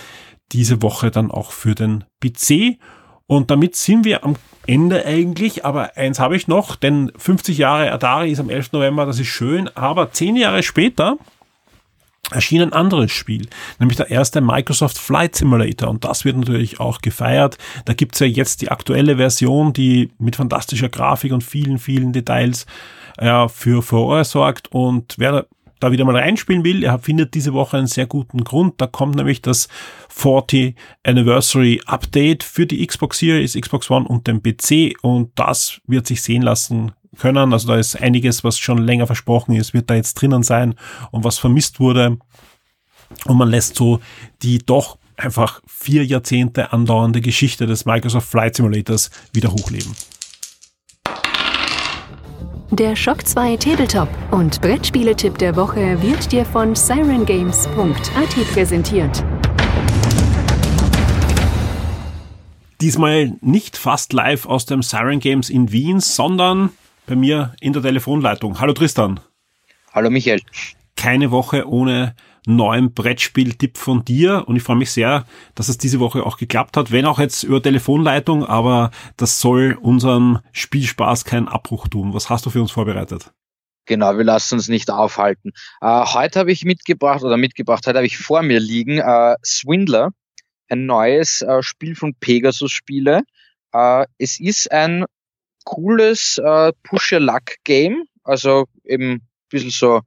diese Woche dann auch für den PC Und damit sind wir am Ende eigentlich, aber eins habe ich noch, denn 50 Jahre Atari ist am 11. November, das ist schön, aber zehn Jahre später erschien ein anderes Spiel, nämlich der erste Microsoft Flight Simulator und das wird natürlich auch gefeiert. Da gibt's ja jetzt die aktuelle Version, die mit fantastischer Grafik und vielen, vielen Details äh, für Furore sorgt und wer da wieder mal reinspielen will, er findet diese Woche einen sehr guten Grund. Da kommt nämlich das 40 Anniversary Update für die Xbox Series, Xbox One und den PC und das wird sich sehen lassen können. Also da ist einiges, was schon länger versprochen ist, wird da jetzt drinnen sein und was vermisst wurde. Und man lässt so die doch einfach vier Jahrzehnte andauernde Geschichte des Microsoft Flight Simulators wieder hochleben. Der Shock 2 Tabletop und Brettspieletipp der Woche wird dir von sirengames.at präsentiert. Diesmal nicht fast live aus dem Siren Games in Wien, sondern bei mir in der Telefonleitung. Hallo Tristan. Hallo Michael. Keine Woche ohne neuen Brettspiel-Tipp von dir und ich freue mich sehr, dass es diese Woche auch geklappt hat, wenn auch jetzt über Telefonleitung, aber das soll unserem Spielspaß keinen Abbruch tun. Was hast du für uns vorbereitet? Genau, wir lassen uns nicht aufhalten. Äh, heute habe ich mitgebracht oder mitgebracht, heute habe ich vor mir liegen äh, Swindler, ein neues äh, Spiel von Pegasus Spiele. Äh, es ist ein cooles äh, Push-Your-Luck-Game, also eben ein bisschen so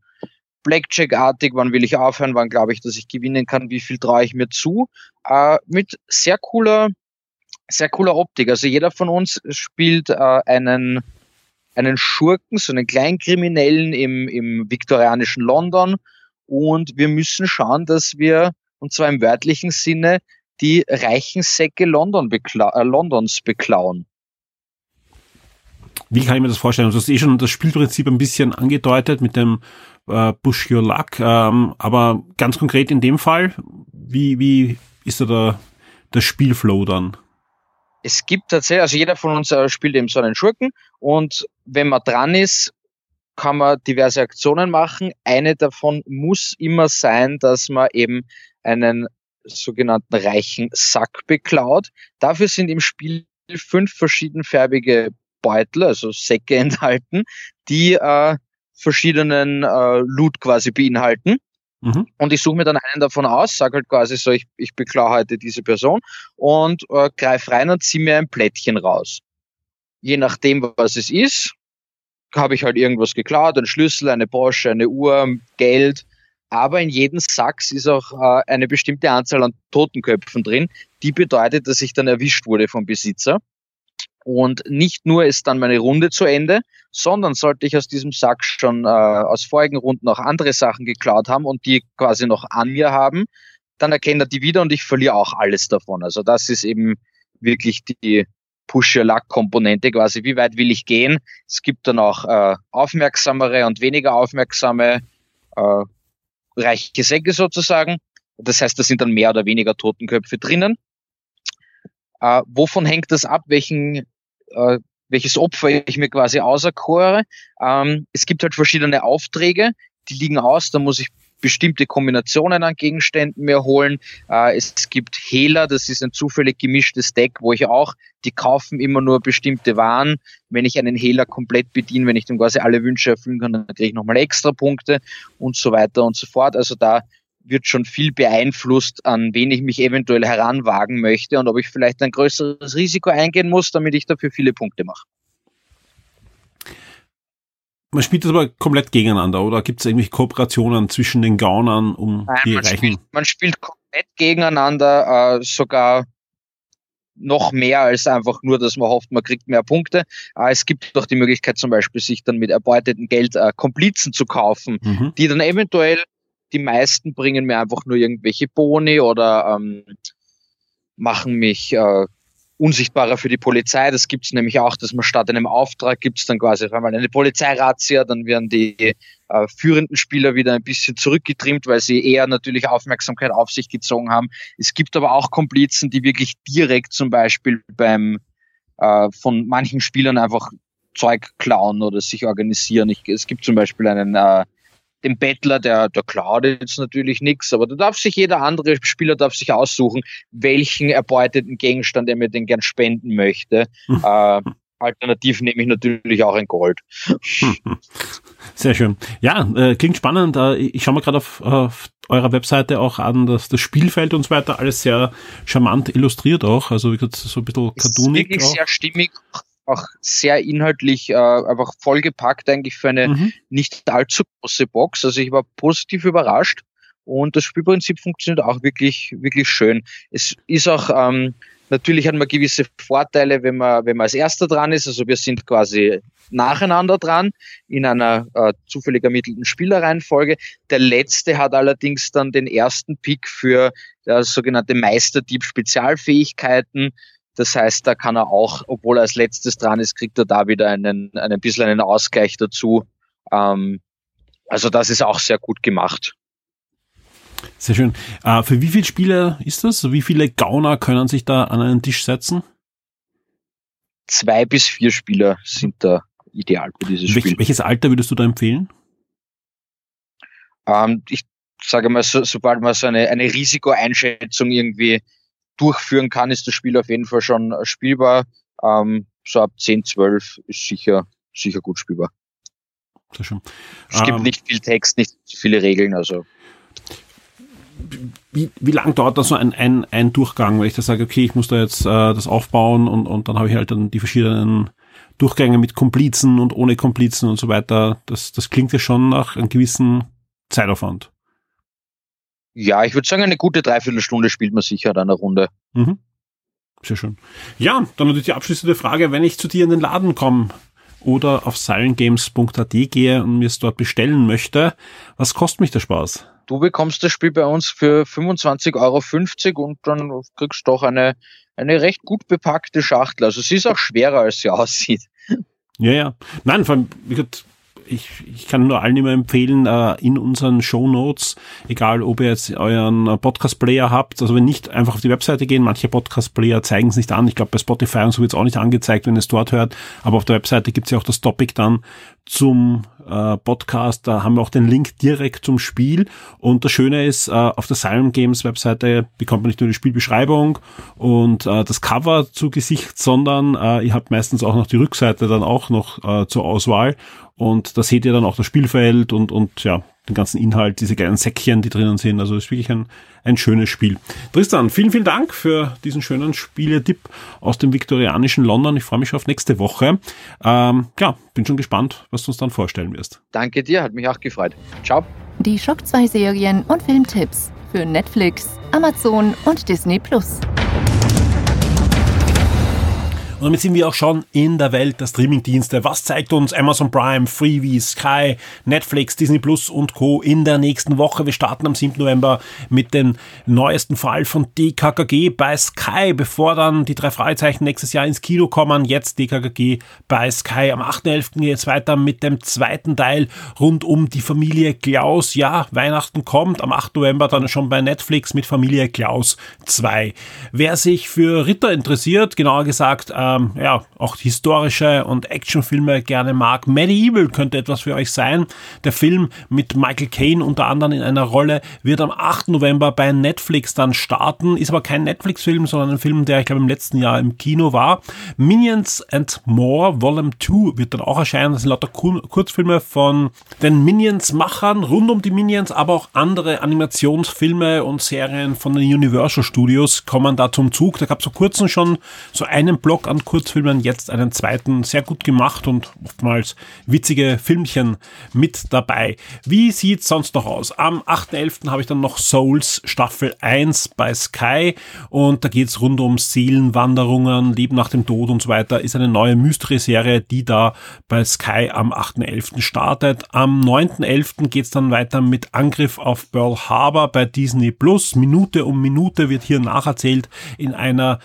Blackjack-artig, wann will ich aufhören, wann glaube ich, dass ich gewinnen kann, wie viel traue ich mir zu, äh, mit sehr cooler, sehr cooler Optik. Also jeder von uns spielt äh, einen, einen Schurken, so einen Kleinkriminellen im, im viktorianischen London und wir müssen schauen, dass wir, und zwar im wörtlichen Sinne, die reichen Säcke London bekla äh, Londons beklauen. Wie kann ich mir das vorstellen? Du hast eh schon das Spielprinzip ein bisschen angedeutet mit dem äh, Push Your Luck, ähm, aber ganz konkret in dem Fall, wie, wie ist da der, der Spielflow dann? Es gibt tatsächlich, also jeder von uns äh, spielt eben so einen Schurken und wenn man dran ist, kann man diverse Aktionen machen. Eine davon muss immer sein, dass man eben einen sogenannten reichen Sack beklaut. Dafür sind im Spiel fünf verschiedenfarbige Beutel, also Säcke enthalten, die äh, verschiedenen äh, Loot quasi beinhalten. Mhm. Und ich suche mir dann einen davon aus, sage halt quasi so, ich, ich beklaue heute diese Person und äh, greife rein und ziehe mir ein Plättchen raus. Je nachdem, was es ist, habe ich halt irgendwas geklaut, ein Schlüssel, eine Porsche, eine Uhr, Geld. Aber in jedem Sack ist auch äh, eine bestimmte Anzahl an Totenköpfen drin, die bedeutet, dass ich dann erwischt wurde vom Besitzer. Und nicht nur ist dann meine Runde zu Ende, sondern sollte ich aus diesem Sack schon äh, aus vorigen Runden auch andere Sachen geklaut haben und die quasi noch an mir haben, dann erkennt er die wieder und ich verliere auch alles davon. Also das ist eben wirklich die Push-Your-Luck-Komponente quasi. Wie weit will ich gehen? Es gibt dann auch äh, aufmerksamere und weniger aufmerksame äh, reiche Säcke sozusagen. Das heißt, da sind dann mehr oder weniger Totenköpfe drinnen. Äh, wovon hängt das ab, welchen äh, welches Opfer ich mir quasi auserkore. Ähm, es gibt halt verschiedene Aufträge, die liegen aus, da muss ich bestimmte Kombinationen an Gegenständen mir holen. Äh, es gibt Hehler, das ist ein zufällig gemischtes Deck, wo ich auch, die kaufen immer nur bestimmte Waren. Wenn ich einen Hehler komplett bediene, wenn ich dann quasi alle Wünsche erfüllen kann, dann kriege ich nochmal extra Punkte und so weiter und so fort. Also da wird schon viel beeinflusst, an wen ich mich eventuell heranwagen möchte und ob ich vielleicht ein größeres Risiko eingehen muss, damit ich dafür viele Punkte mache. Man spielt das aber komplett gegeneinander, oder gibt es irgendwelche Kooperationen zwischen den Gaunern, um Nein, die man Reichen? Spielt, man spielt komplett gegeneinander, äh, sogar noch mehr als einfach nur, dass man hofft, man kriegt mehr Punkte. Äh, es gibt doch die Möglichkeit zum Beispiel, sich dann mit erbeutetem Geld äh, Komplizen zu kaufen, mhm. die dann eventuell die meisten bringen mir einfach nur irgendwelche Boni oder ähm, machen mich äh, unsichtbarer für die Polizei. Das gibt's nämlich auch, dass man statt einem Auftrag gibt's dann quasi einmal eine Polizeirazzia, dann werden die äh, führenden Spieler wieder ein bisschen zurückgetrimmt, weil sie eher natürlich Aufmerksamkeit auf sich gezogen haben. Es gibt aber auch Komplizen, die wirklich direkt zum Beispiel beim äh, von manchen Spielern einfach Zeug klauen oder sich organisieren. Ich, es gibt zum Beispiel einen äh, dem Bettler, der, der klaut jetzt natürlich nichts, aber da darf sich jeder andere Spieler darf sich aussuchen, welchen erbeuteten Gegenstand er mir denn gern spenden möchte. Hm. Äh, alternativ nehme ich natürlich auch ein Gold. Sehr schön. Ja, äh, klingt spannend. Äh, ich schaue mir gerade auf, auf eurer Webseite auch an, dass das Spielfeld und so weiter alles sehr charmant illustriert auch. Also wie gesagt, so ein bisschen cartoonig. Ist wirklich auch. sehr stimmig, auch sehr inhaltlich, äh, einfach vollgepackt eigentlich für eine mhm. nicht allzu große Box. Also ich war positiv überrascht und das Spielprinzip funktioniert auch wirklich, wirklich schön. Es ist auch, ähm, natürlich hat man gewisse Vorteile, wenn man, wenn man als erster dran ist. Also wir sind quasi nacheinander dran in einer äh, zufällig ermittelten Spielerreihenfolge. Der letzte hat allerdings dann den ersten Pick für äh, sogenannte Meisterdieb Spezialfähigkeiten. Das heißt, da kann er auch, obwohl er als letztes dran ist, kriegt er da wieder einen, einen bisschen einen Ausgleich dazu. Ähm, also das ist auch sehr gut gemacht. Sehr schön. Äh, für wie viele Spieler ist das? Wie viele Gauner können sich da an einen Tisch setzen? Zwei bis vier Spieler sind da ideal für dieses Welch, Spiel. Welches Alter würdest du da empfehlen? Ähm, ich sage mal, so, sobald man so eine, eine Risikoeinschätzung irgendwie durchführen kann, ist das Spiel auf jeden Fall schon spielbar. Ähm, so ab 10, 12 ist sicher, sicher gut spielbar. Sehr schön. Es gibt ähm, nicht viel Text, nicht viele Regeln, also. Wie, wie lang dauert da so ein, ein, ein Durchgang, wenn ich da sage, okay, ich muss da jetzt äh, das aufbauen und, und dann habe ich halt dann die verschiedenen Durchgänge mit Komplizen und ohne Komplizen und so weiter. Das, das klingt ja schon nach einem gewissen Zeitaufwand. Ja, ich würde sagen, eine gute Dreiviertelstunde spielt man sicher an einer Runde. Mhm. Sehr schön. Ja, dann natürlich die abschließende Frage, wenn ich zu dir in den Laden komme oder auf silengames.at gehe und mir es dort bestellen möchte, was kostet mich der Spaß? Du bekommst das Spiel bei uns für 25,50 Euro und dann kriegst du doch eine eine recht gut bepackte Schachtel. Also sie ist auch schwerer, als sie aussieht. Ja, ja. Nein, vor allem, wie gesagt, ich, ich kann nur allen immer empfehlen, äh, in unseren Show Notes, egal ob ihr jetzt euren Podcast-Player habt, also wenn nicht, einfach auf die Webseite gehen. Manche Podcast-Player zeigen es nicht an. Ich glaube, bei Spotify und so wird es auch nicht angezeigt, wenn es dort hört. Aber auf der Webseite gibt es ja auch das Topic dann zum äh, Podcast. Da haben wir auch den Link direkt zum Spiel. Und das Schöne ist, äh, auf der Silent Games Webseite bekommt man nicht nur die Spielbeschreibung und äh, das Cover zu Gesicht, sondern äh, ihr habt meistens auch noch die Rückseite dann auch noch äh, zur Auswahl. Und da seht ihr dann auch das Spielfeld und, und ja, den ganzen Inhalt, diese kleinen Säckchen, die drinnen sind. Also ist wirklich ein, ein schönes Spiel. Tristan, vielen, vielen Dank für diesen schönen Spieletipp aus dem viktorianischen London. Ich freue mich schon auf nächste Woche. Ähm, ja, bin schon gespannt, was du uns dann vorstellen wirst. Danke dir, hat mich auch gefreut. Ciao. Die Schock 2 Serien und Filmtipps für Netflix, Amazon und Disney Plus. Und damit sind wir auch schon in der Welt der Streamingdienste. Was zeigt uns Amazon Prime, Freevee, Sky, Netflix, Disney Plus und Co. in der nächsten Woche? Wir starten am 7. November mit dem neuesten Fall von DKKG bei Sky, bevor dann die drei Fragezeichen nächstes Jahr ins Kino kommen. Jetzt DKKG bei Sky. Am 8.11. geht es weiter mit dem zweiten Teil rund um die Familie Klaus. Ja, Weihnachten kommt. Am 8. November dann schon bei Netflix mit Familie Klaus 2. Wer sich für Ritter interessiert, genauer gesagt, äh, ähm, ja, auch historische und Actionfilme gerne mag. Medieval könnte etwas für euch sein. Der Film mit Michael Caine unter anderem in einer Rolle wird am 8. November bei Netflix dann starten. Ist aber kein Netflix-Film, sondern ein Film, der ich glaube im letzten Jahr im Kino war. Minions and More Volume 2 wird dann auch erscheinen. Das sind lauter Kurzfilme von den Minions-Machern rund um die Minions, aber auch andere Animationsfilme und Serien von den Universal Studios kommen da zum Zug. Da gab es vor kurzem schon so einen Block an Kurzfilmen, jetzt einen zweiten, sehr gut gemacht und oftmals witzige Filmchen mit dabei. Wie sieht's sonst noch aus? Am 8.11. habe ich dann noch Souls Staffel 1 bei Sky und da geht's rund um Seelenwanderungen, Leben nach dem Tod und so weiter. Ist eine neue Mystery-Serie, die da bei Sky am 8.11. startet. Am 9.11. geht's dann weiter mit Angriff auf Pearl Harbor bei Disney Plus. Minute um Minute wird hier nacherzählt in einer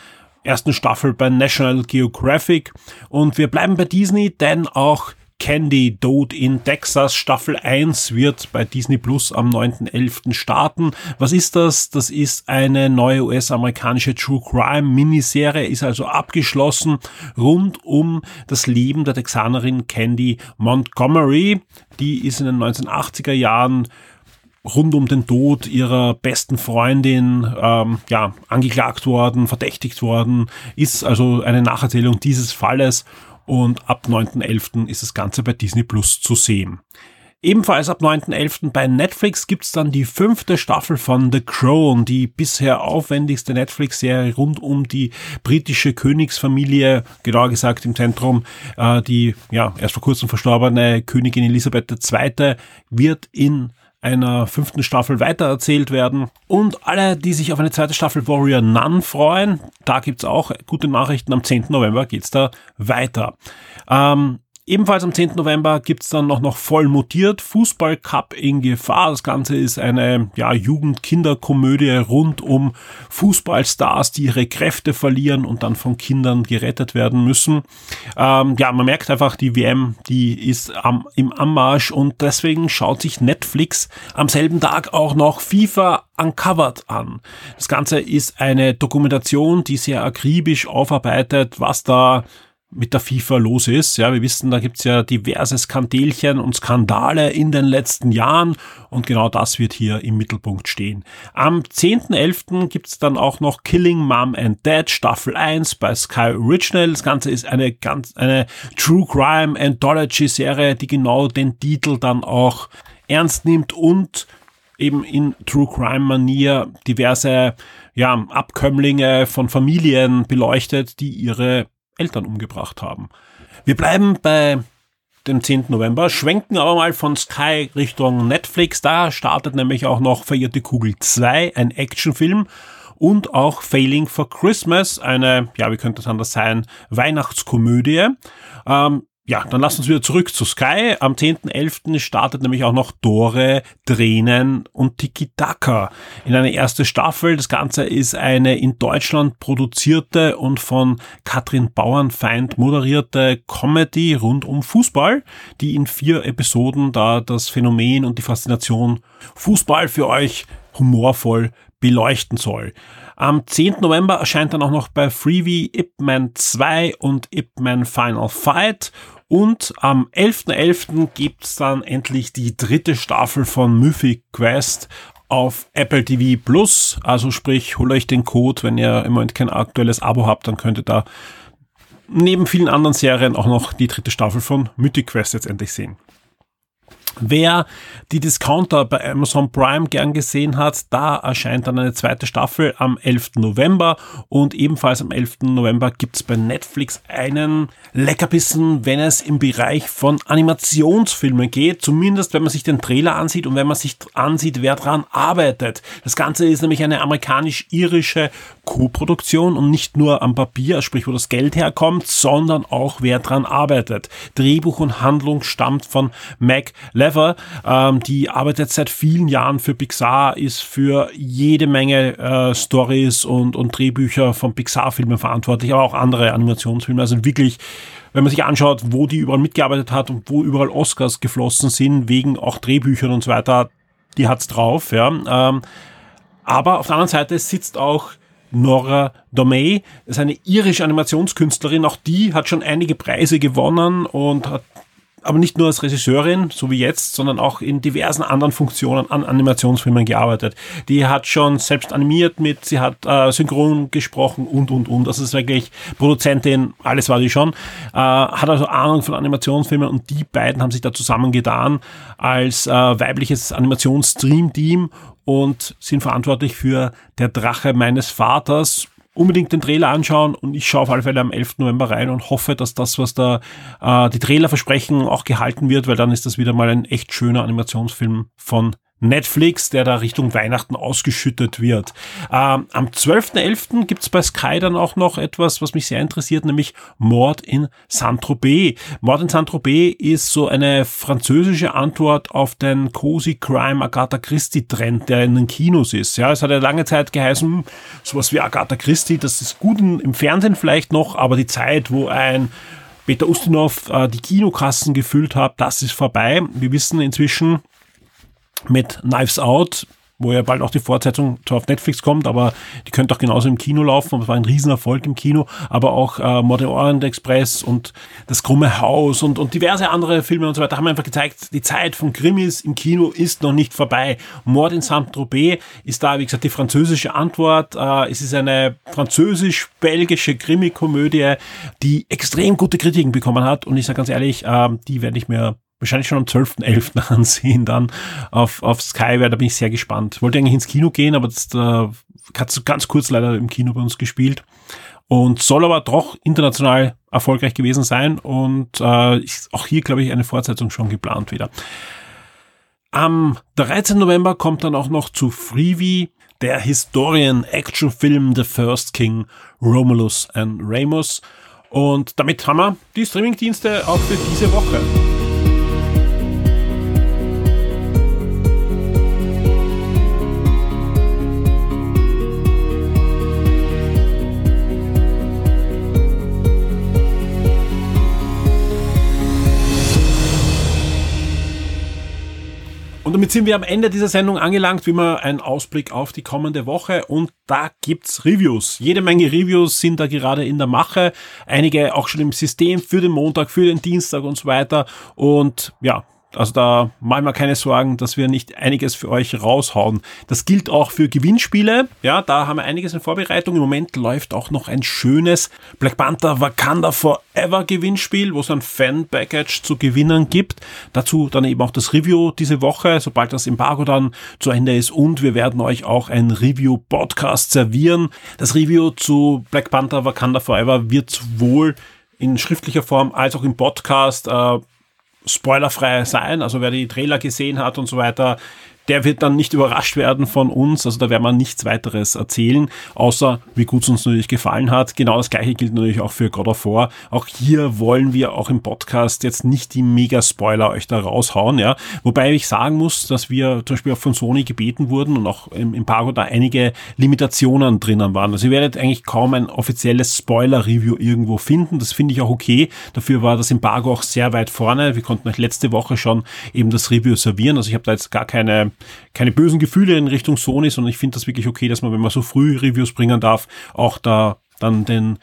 ersten Staffel bei National Geographic. Und wir bleiben bei Disney, denn auch Candy Dode in Texas Staffel 1 wird bei Disney Plus am 9.11. starten. Was ist das? Das ist eine neue US-amerikanische True Crime Miniserie, ist also abgeschlossen rund um das Leben der Texanerin Candy Montgomery. Die ist in den 1980er Jahren rund um den Tod ihrer besten Freundin ähm, ja, angeklagt worden, verdächtigt worden, ist also eine Nacherzählung dieses Falles und ab 9.11. ist das Ganze bei Disney Plus zu sehen. Ebenfalls ab 9.11. bei Netflix gibt's dann die fünfte Staffel von The Crown, die bisher aufwendigste Netflix-Serie rund um die britische Königsfamilie, genauer gesagt im Zentrum äh, die ja erst vor kurzem verstorbene Königin Elisabeth II. wird in einer fünften Staffel weitererzählt werden. Und alle, die sich auf eine zweite Staffel Warrior Nun freuen, da gibt's auch gute Nachrichten. Am 10. November geht's da weiter. Ähm, Ebenfalls am 10. November gibt's dann noch, noch voll mutiert Fußball Cup in Gefahr. Das Ganze ist eine ja, Jugend-Kinderkomödie rund um Fußballstars, die ihre Kräfte verlieren und dann von Kindern gerettet werden müssen. Ähm, ja, man merkt einfach, die WM, die ist am, im Anmarsch und deswegen schaut sich Netflix am selben Tag auch noch FIFA Uncovered an. Das Ganze ist eine Dokumentation, die sehr akribisch aufarbeitet, was da mit der FIFA los ist. Ja, wir wissen, da gibt's ja diverse Skandelchen und Skandale in den letzten Jahren und genau das wird hier im Mittelpunkt stehen. Am 10.11. gibt's dann auch noch Killing Mom and Dad Staffel 1 bei Sky Original. Das Ganze ist eine ganz, eine True Crime Anthology Serie, die genau den Titel dann auch ernst nimmt und eben in True Crime Manier diverse ja, Abkömmlinge von Familien beleuchtet, die ihre Eltern umgebracht haben. Wir bleiben bei dem 10. November, schwenken aber mal von Sky Richtung Netflix. Da startet nämlich auch noch Verirrte Kugel 2, ein Actionfilm und auch Failing for Christmas, eine, ja, wie könnte das anders sein, Weihnachtskomödie. Ähm, ja, dann lass uns wieder zurück zu Sky. Am 10.11. startet nämlich auch noch Dore, Tränen und Tiki Taka in eine erste Staffel. Das Ganze ist eine in Deutschland produzierte und von Katrin Bauernfeind moderierte Comedy rund um Fußball, die in vier Episoden da das Phänomen und die Faszination Fußball für euch humorvoll beleuchten soll. Am 10. November erscheint dann auch noch bei Freebie Ip Man 2 und Ip Man Final Fight und am 11.11. .11. gibt's dann endlich die dritte Staffel von Mythic Quest auf Apple TV Plus. Also sprich, holt euch den Code, wenn ihr im Moment kein aktuelles Abo habt, dann könnt ihr da neben vielen anderen Serien auch noch die dritte Staffel von Mythic Quest jetzt endlich sehen. Wer die Discounter bei Amazon Prime gern gesehen hat, da erscheint dann eine zweite Staffel am 11. November und ebenfalls am 11. November gibt's bei Netflix einen Leckerbissen, wenn es im Bereich von Animationsfilmen geht, zumindest wenn man sich den Trailer ansieht und wenn man sich ansieht, wer dran arbeitet. Das Ganze ist nämlich eine amerikanisch-irische Co-Produktion und nicht nur am Papier, sprich wo das Geld herkommt, sondern auch wer dran arbeitet. Drehbuch und Handlung stammt von Mac Lever, ähm, die arbeitet seit vielen Jahren für Pixar, ist für jede Menge äh, Stories und, und Drehbücher von Pixar-Filmen verantwortlich, aber auch andere Animationsfilme. Also wirklich wenn man sich anschaut, wo die überall mitgearbeitet hat und wo überall Oscars geflossen sind, wegen auch Drehbüchern und so weiter, die hat's drauf, ja. Ähm, aber auf der anderen Seite sitzt auch Nora Domey, ist eine irische Animationskünstlerin, auch die hat schon einige Preise gewonnen und hat aber nicht nur als Regisseurin, so wie jetzt, sondern auch in diversen anderen Funktionen an Animationsfilmen gearbeitet. Die hat schon selbst animiert mit, sie hat äh, synchron gesprochen und, und, und. Das ist wirklich Produzentin, alles war sie schon. Äh, hat also Ahnung von Animationsfilmen und die beiden haben sich da zusammengetan als äh, weibliches Animationsstream-Team und sind verantwortlich für Der Drache meines Vaters unbedingt den Trailer anschauen und ich schaue auf alle Fälle am 11. November rein und hoffe, dass das, was da äh, die Trailer versprechen, auch gehalten wird, weil dann ist das wieder mal ein echt schöner Animationsfilm von Netflix, der da Richtung Weihnachten ausgeschüttet wird. Ähm, am 12.11. gibt's bei Sky dann auch noch etwas, was mich sehr interessiert, nämlich Mord in Saint-Tropez. Mord in Saint-Tropez ist so eine französische Antwort auf den Cozy Crime Agatha Christie Trend, der in den Kinos ist. Ja, es hat ja lange Zeit geheißen, hm, sowas wie Agatha Christie, das ist gut im Fernsehen vielleicht noch, aber die Zeit, wo ein Peter Ustinov äh, die Kinokassen gefüllt hat, das ist vorbei. Wir wissen inzwischen mit Knives Out wo ja bald auch die Fortsetzung zwar auf Netflix kommt, aber die könnte auch genauso im Kino laufen. Es war ein Riesenerfolg im Kino, aber auch äh, Modern Orient Express und Das krumme Haus und, und diverse andere Filme und so weiter haben einfach gezeigt, die Zeit von Krimis im Kino ist noch nicht vorbei. Mord in Saint-Tropez ist da, wie gesagt, die französische Antwort. Äh, es ist eine französisch-belgische Krimi-Komödie, die extrem gute Kritiken bekommen hat und ich sage ganz ehrlich, äh, die werde ich mir wahrscheinlich schon am 12.11. ansehen dann auf, auf Sky, da bin ich sehr gespannt. Wollte eigentlich ins Kino gehen, aber das hat ganz kurz leider im Kino bei uns gespielt und soll aber doch international erfolgreich gewesen sein und äh, ist auch hier, glaube ich, eine Fortsetzung schon geplant wieder. Am 13. November kommt dann auch noch zu Freebie der Historien-Action-Film The First King Romulus and Remus. Und damit haben wir die Streamingdienste auch für diese Woche. Und damit sind wir am Ende dieser Sendung angelangt, wie immer ein Ausblick auf die kommende Woche. Und da gibt's Reviews. Jede Menge Reviews sind da gerade in der Mache, einige auch schon im System für den Montag, für den Dienstag und so weiter. Und ja, also da machen wir keine Sorgen, dass wir nicht einiges für euch raushauen. Das gilt auch für Gewinnspiele. Ja, da haben wir einiges in Vorbereitung. Im Moment läuft auch noch ein schönes Black Panther Wakanda Forever Gewinnspiel, wo es ein Fan-Package zu gewinnen gibt. Dazu dann eben auch das Review diese Woche, sobald das Embargo dann zu Ende ist. Und wir werden euch auch ein Review-Podcast servieren. Das Review zu Black Panther Wakanda Forever wird sowohl in schriftlicher Form als auch im Podcast äh, spoilerfrei sein. Also wer die Trailer gesehen hat und so weiter, der wird dann nicht überrascht werden von uns. Also da werden wir nichts weiteres erzählen, außer wie gut es uns natürlich gefallen hat. Genau das gleiche gilt natürlich auch für God of War. Auch hier wollen wir auch im Podcast jetzt nicht die Mega-Spoiler euch da raushauen, ja. Wobei ich sagen muss, dass wir zum Beispiel auch von Sony gebeten wurden und auch im Embargo da einige Limitationen drinnen waren. Also ihr werdet eigentlich kaum ein offizielles Spoiler-Review irgendwo finden. Das finde ich auch okay. Dafür war das Embargo auch sehr weit vorne. Wir konnten euch letzte Woche schon eben das Review servieren. Also ich habe da jetzt gar keine keine bösen Gefühle in Richtung Sony, sondern ich finde das wirklich okay, dass man, wenn man so früh Reviews bringen darf, auch da dann den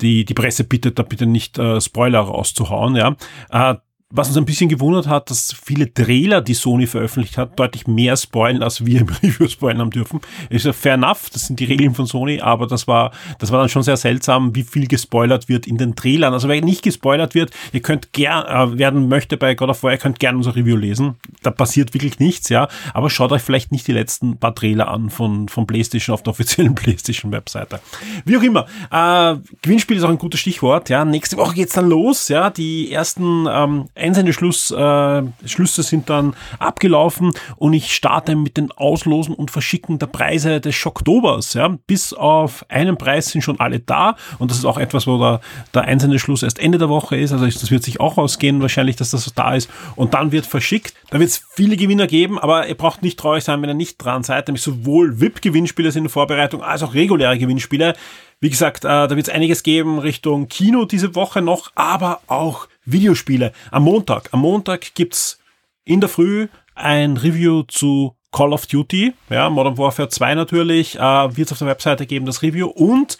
die, die Presse bittet, da bitte nicht äh, Spoiler rauszuhauen, ja. Äh, was uns ein bisschen gewundert hat, dass viele Trailer, die Sony veröffentlicht hat, deutlich mehr spoilen, als wir im Review spoilen haben dürfen. Ist ja fair enough, das sind die Regeln von Sony, aber das war, das war dann schon sehr seltsam, wie viel gespoilert wird in den Trailern. Also wer nicht gespoilert wird, ihr könnt gern, äh, werden möchte bei God of War, ihr könnt gerne unser Review lesen. Da passiert wirklich nichts, ja. Aber schaut euch vielleicht nicht die letzten paar Trailer an von, von PlayStation auf der offiziellen PlayStation-Webseite. Wie auch immer. Äh, Gewinnspiel ist auch ein gutes Stichwort, ja. Nächste Woche geht's dann los, ja. Die ersten, ähm, Einsendeschluss, äh, Schlüsse sind dann abgelaufen und ich starte mit den Auslosen und Verschicken der Preise des Schocktobers. Ja. Bis auf einen Preis sind schon alle da und das ist auch etwas, wo der, der Einsendeschluss erst Ende der Woche ist. Also das wird sich auch ausgehen wahrscheinlich, dass das da ist und dann wird verschickt. Da wird es viele Gewinner geben, aber ihr braucht nicht traurig sein, wenn ihr nicht dran seid. Nämlich sowohl VIP-Gewinnspiele sind in Vorbereitung als auch reguläre Gewinnspiele. Wie gesagt, äh, da wird es einiges geben Richtung Kino diese Woche noch, aber auch Videospiele. Am Montag, am Montag gibt's in der Früh ein Review zu Call of Duty, ja, Modern Warfare 2 natürlich, äh, wird es auf der Webseite geben, das Review und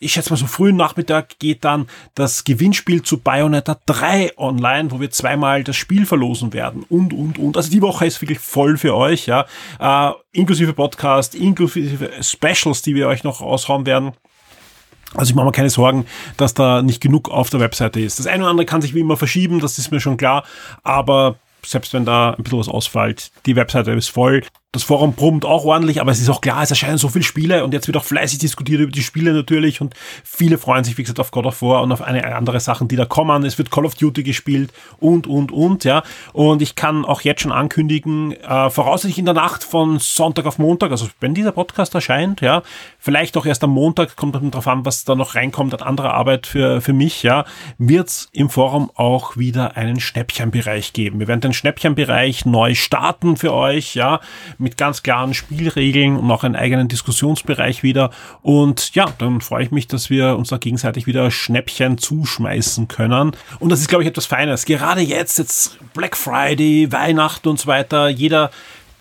ich schätze mal so frühen Nachmittag geht dann das Gewinnspiel zu Bayonetta 3 online, wo wir zweimal das Spiel verlosen werden und, und, und. Also die Woche ist wirklich voll für euch, ja. Äh, inklusive Podcast, inklusive Specials, die wir euch noch raushauen werden. Also ich mache mir keine Sorgen, dass da nicht genug auf der Webseite ist. Das eine oder andere kann sich wie immer verschieben, das ist mir schon klar, aber selbst wenn da ein bisschen was ausfällt, die Webseite ist voll. Das Forum brummt auch ordentlich, aber es ist auch klar, es erscheinen so viele Spiele und jetzt wird auch fleißig diskutiert über die Spiele natürlich und viele freuen sich, wie gesagt, auf God of War und auf eine andere Sachen, die da kommen. Es wird Call of Duty gespielt und, und, und, ja. Und ich kann auch jetzt schon ankündigen, äh, voraussichtlich in der Nacht von Sonntag auf Montag, also wenn dieser Podcast erscheint, ja, vielleicht auch erst am Montag, kommt darauf an, was da noch reinkommt an anderer Arbeit für, für mich, ja, wird's im Forum auch wieder einen Schnäppchenbereich geben. Wir werden den Schnäppchenbereich neu starten für euch, ja, mit ganz klaren Spielregeln und auch einen eigenen Diskussionsbereich wieder. Und ja, dann freue ich mich, dass wir uns da gegenseitig wieder Schnäppchen zuschmeißen können. Und das ist, glaube ich, etwas Feines. Gerade jetzt, jetzt Black Friday, Weihnachten und so weiter. Jeder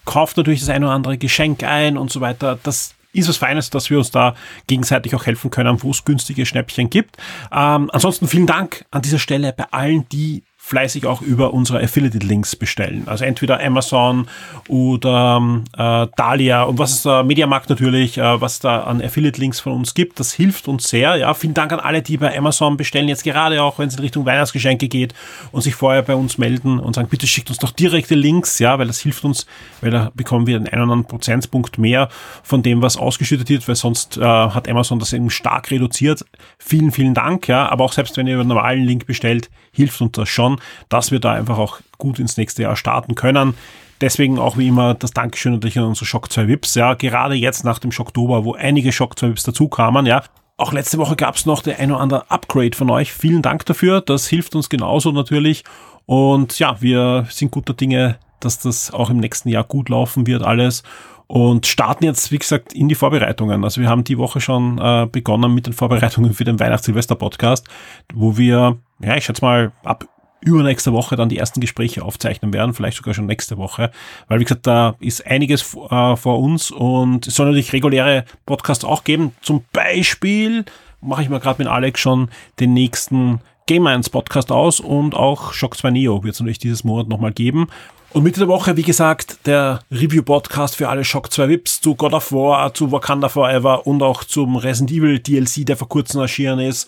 kauft natürlich das eine oder andere Geschenk ein und so weiter. Das ist was Feines, dass wir uns da gegenseitig auch helfen können, wo es günstige Schnäppchen gibt. Ähm, ansonsten vielen Dank an dieser Stelle bei allen, die fleißig auch über unsere Affiliate-Links bestellen. Also entweder Amazon oder äh, Dahlia und was ist der Mediamarkt natürlich, äh, was da an Affiliate-Links von uns gibt. Das hilft uns sehr. Ja, vielen Dank an alle, die bei Amazon bestellen, jetzt gerade auch, wenn es in Richtung Weihnachtsgeschenke geht und sich vorher bei uns melden und sagen, bitte schickt uns doch direkte Links, ja, weil das hilft uns, weil da bekommen wir einen einen oder anderen Prozentpunkt mehr von dem, was ausgeschüttet wird, weil sonst äh, hat Amazon das eben stark reduziert. Vielen, vielen Dank, ja, aber auch selbst wenn ihr über einen normalen Link bestellt, hilft uns das schon, dass wir da einfach auch gut ins nächste Jahr starten können. Deswegen auch wie immer das Dankeschön natürlich an unsere Shock 2 Vips, ja, gerade jetzt nach dem Schocktober, wo einige Shock 2 Vips dazu kamen, ja. Auch letzte Woche gab es noch der ein oder andere Upgrade von euch. Vielen Dank dafür. Das hilft uns genauso natürlich. Und ja, wir sind guter Dinge, dass das auch im nächsten Jahr gut laufen wird alles und starten jetzt, wie gesagt, in die Vorbereitungen. Also wir haben die Woche schon äh, begonnen mit den Vorbereitungen für den Weihnachts-Silvester-Podcast, wo wir, ja, ich schätze mal, ab übernächste Woche dann die ersten Gespräche aufzeichnen werden, vielleicht sogar schon nächste Woche, weil wie gesagt, da ist einiges äh, vor uns und es soll natürlich reguläre Podcasts auch geben. Zum Beispiel mache ich mir gerade mit Alex schon den nächsten Game Minds Podcast aus und auch Shock 2 Neo wird es natürlich dieses Monat nochmal geben. Und Mitte der Woche, wie gesagt, der Review-Podcast für alle Shock 2 Vips zu God of War, zu Wakanda Forever und auch zum Resident Evil DLC, der vor kurzem erschienen ist.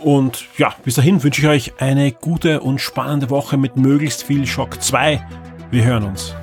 Und ja, bis dahin wünsche ich euch eine gute und spannende Woche mit möglichst viel Shock 2. Wir hören uns.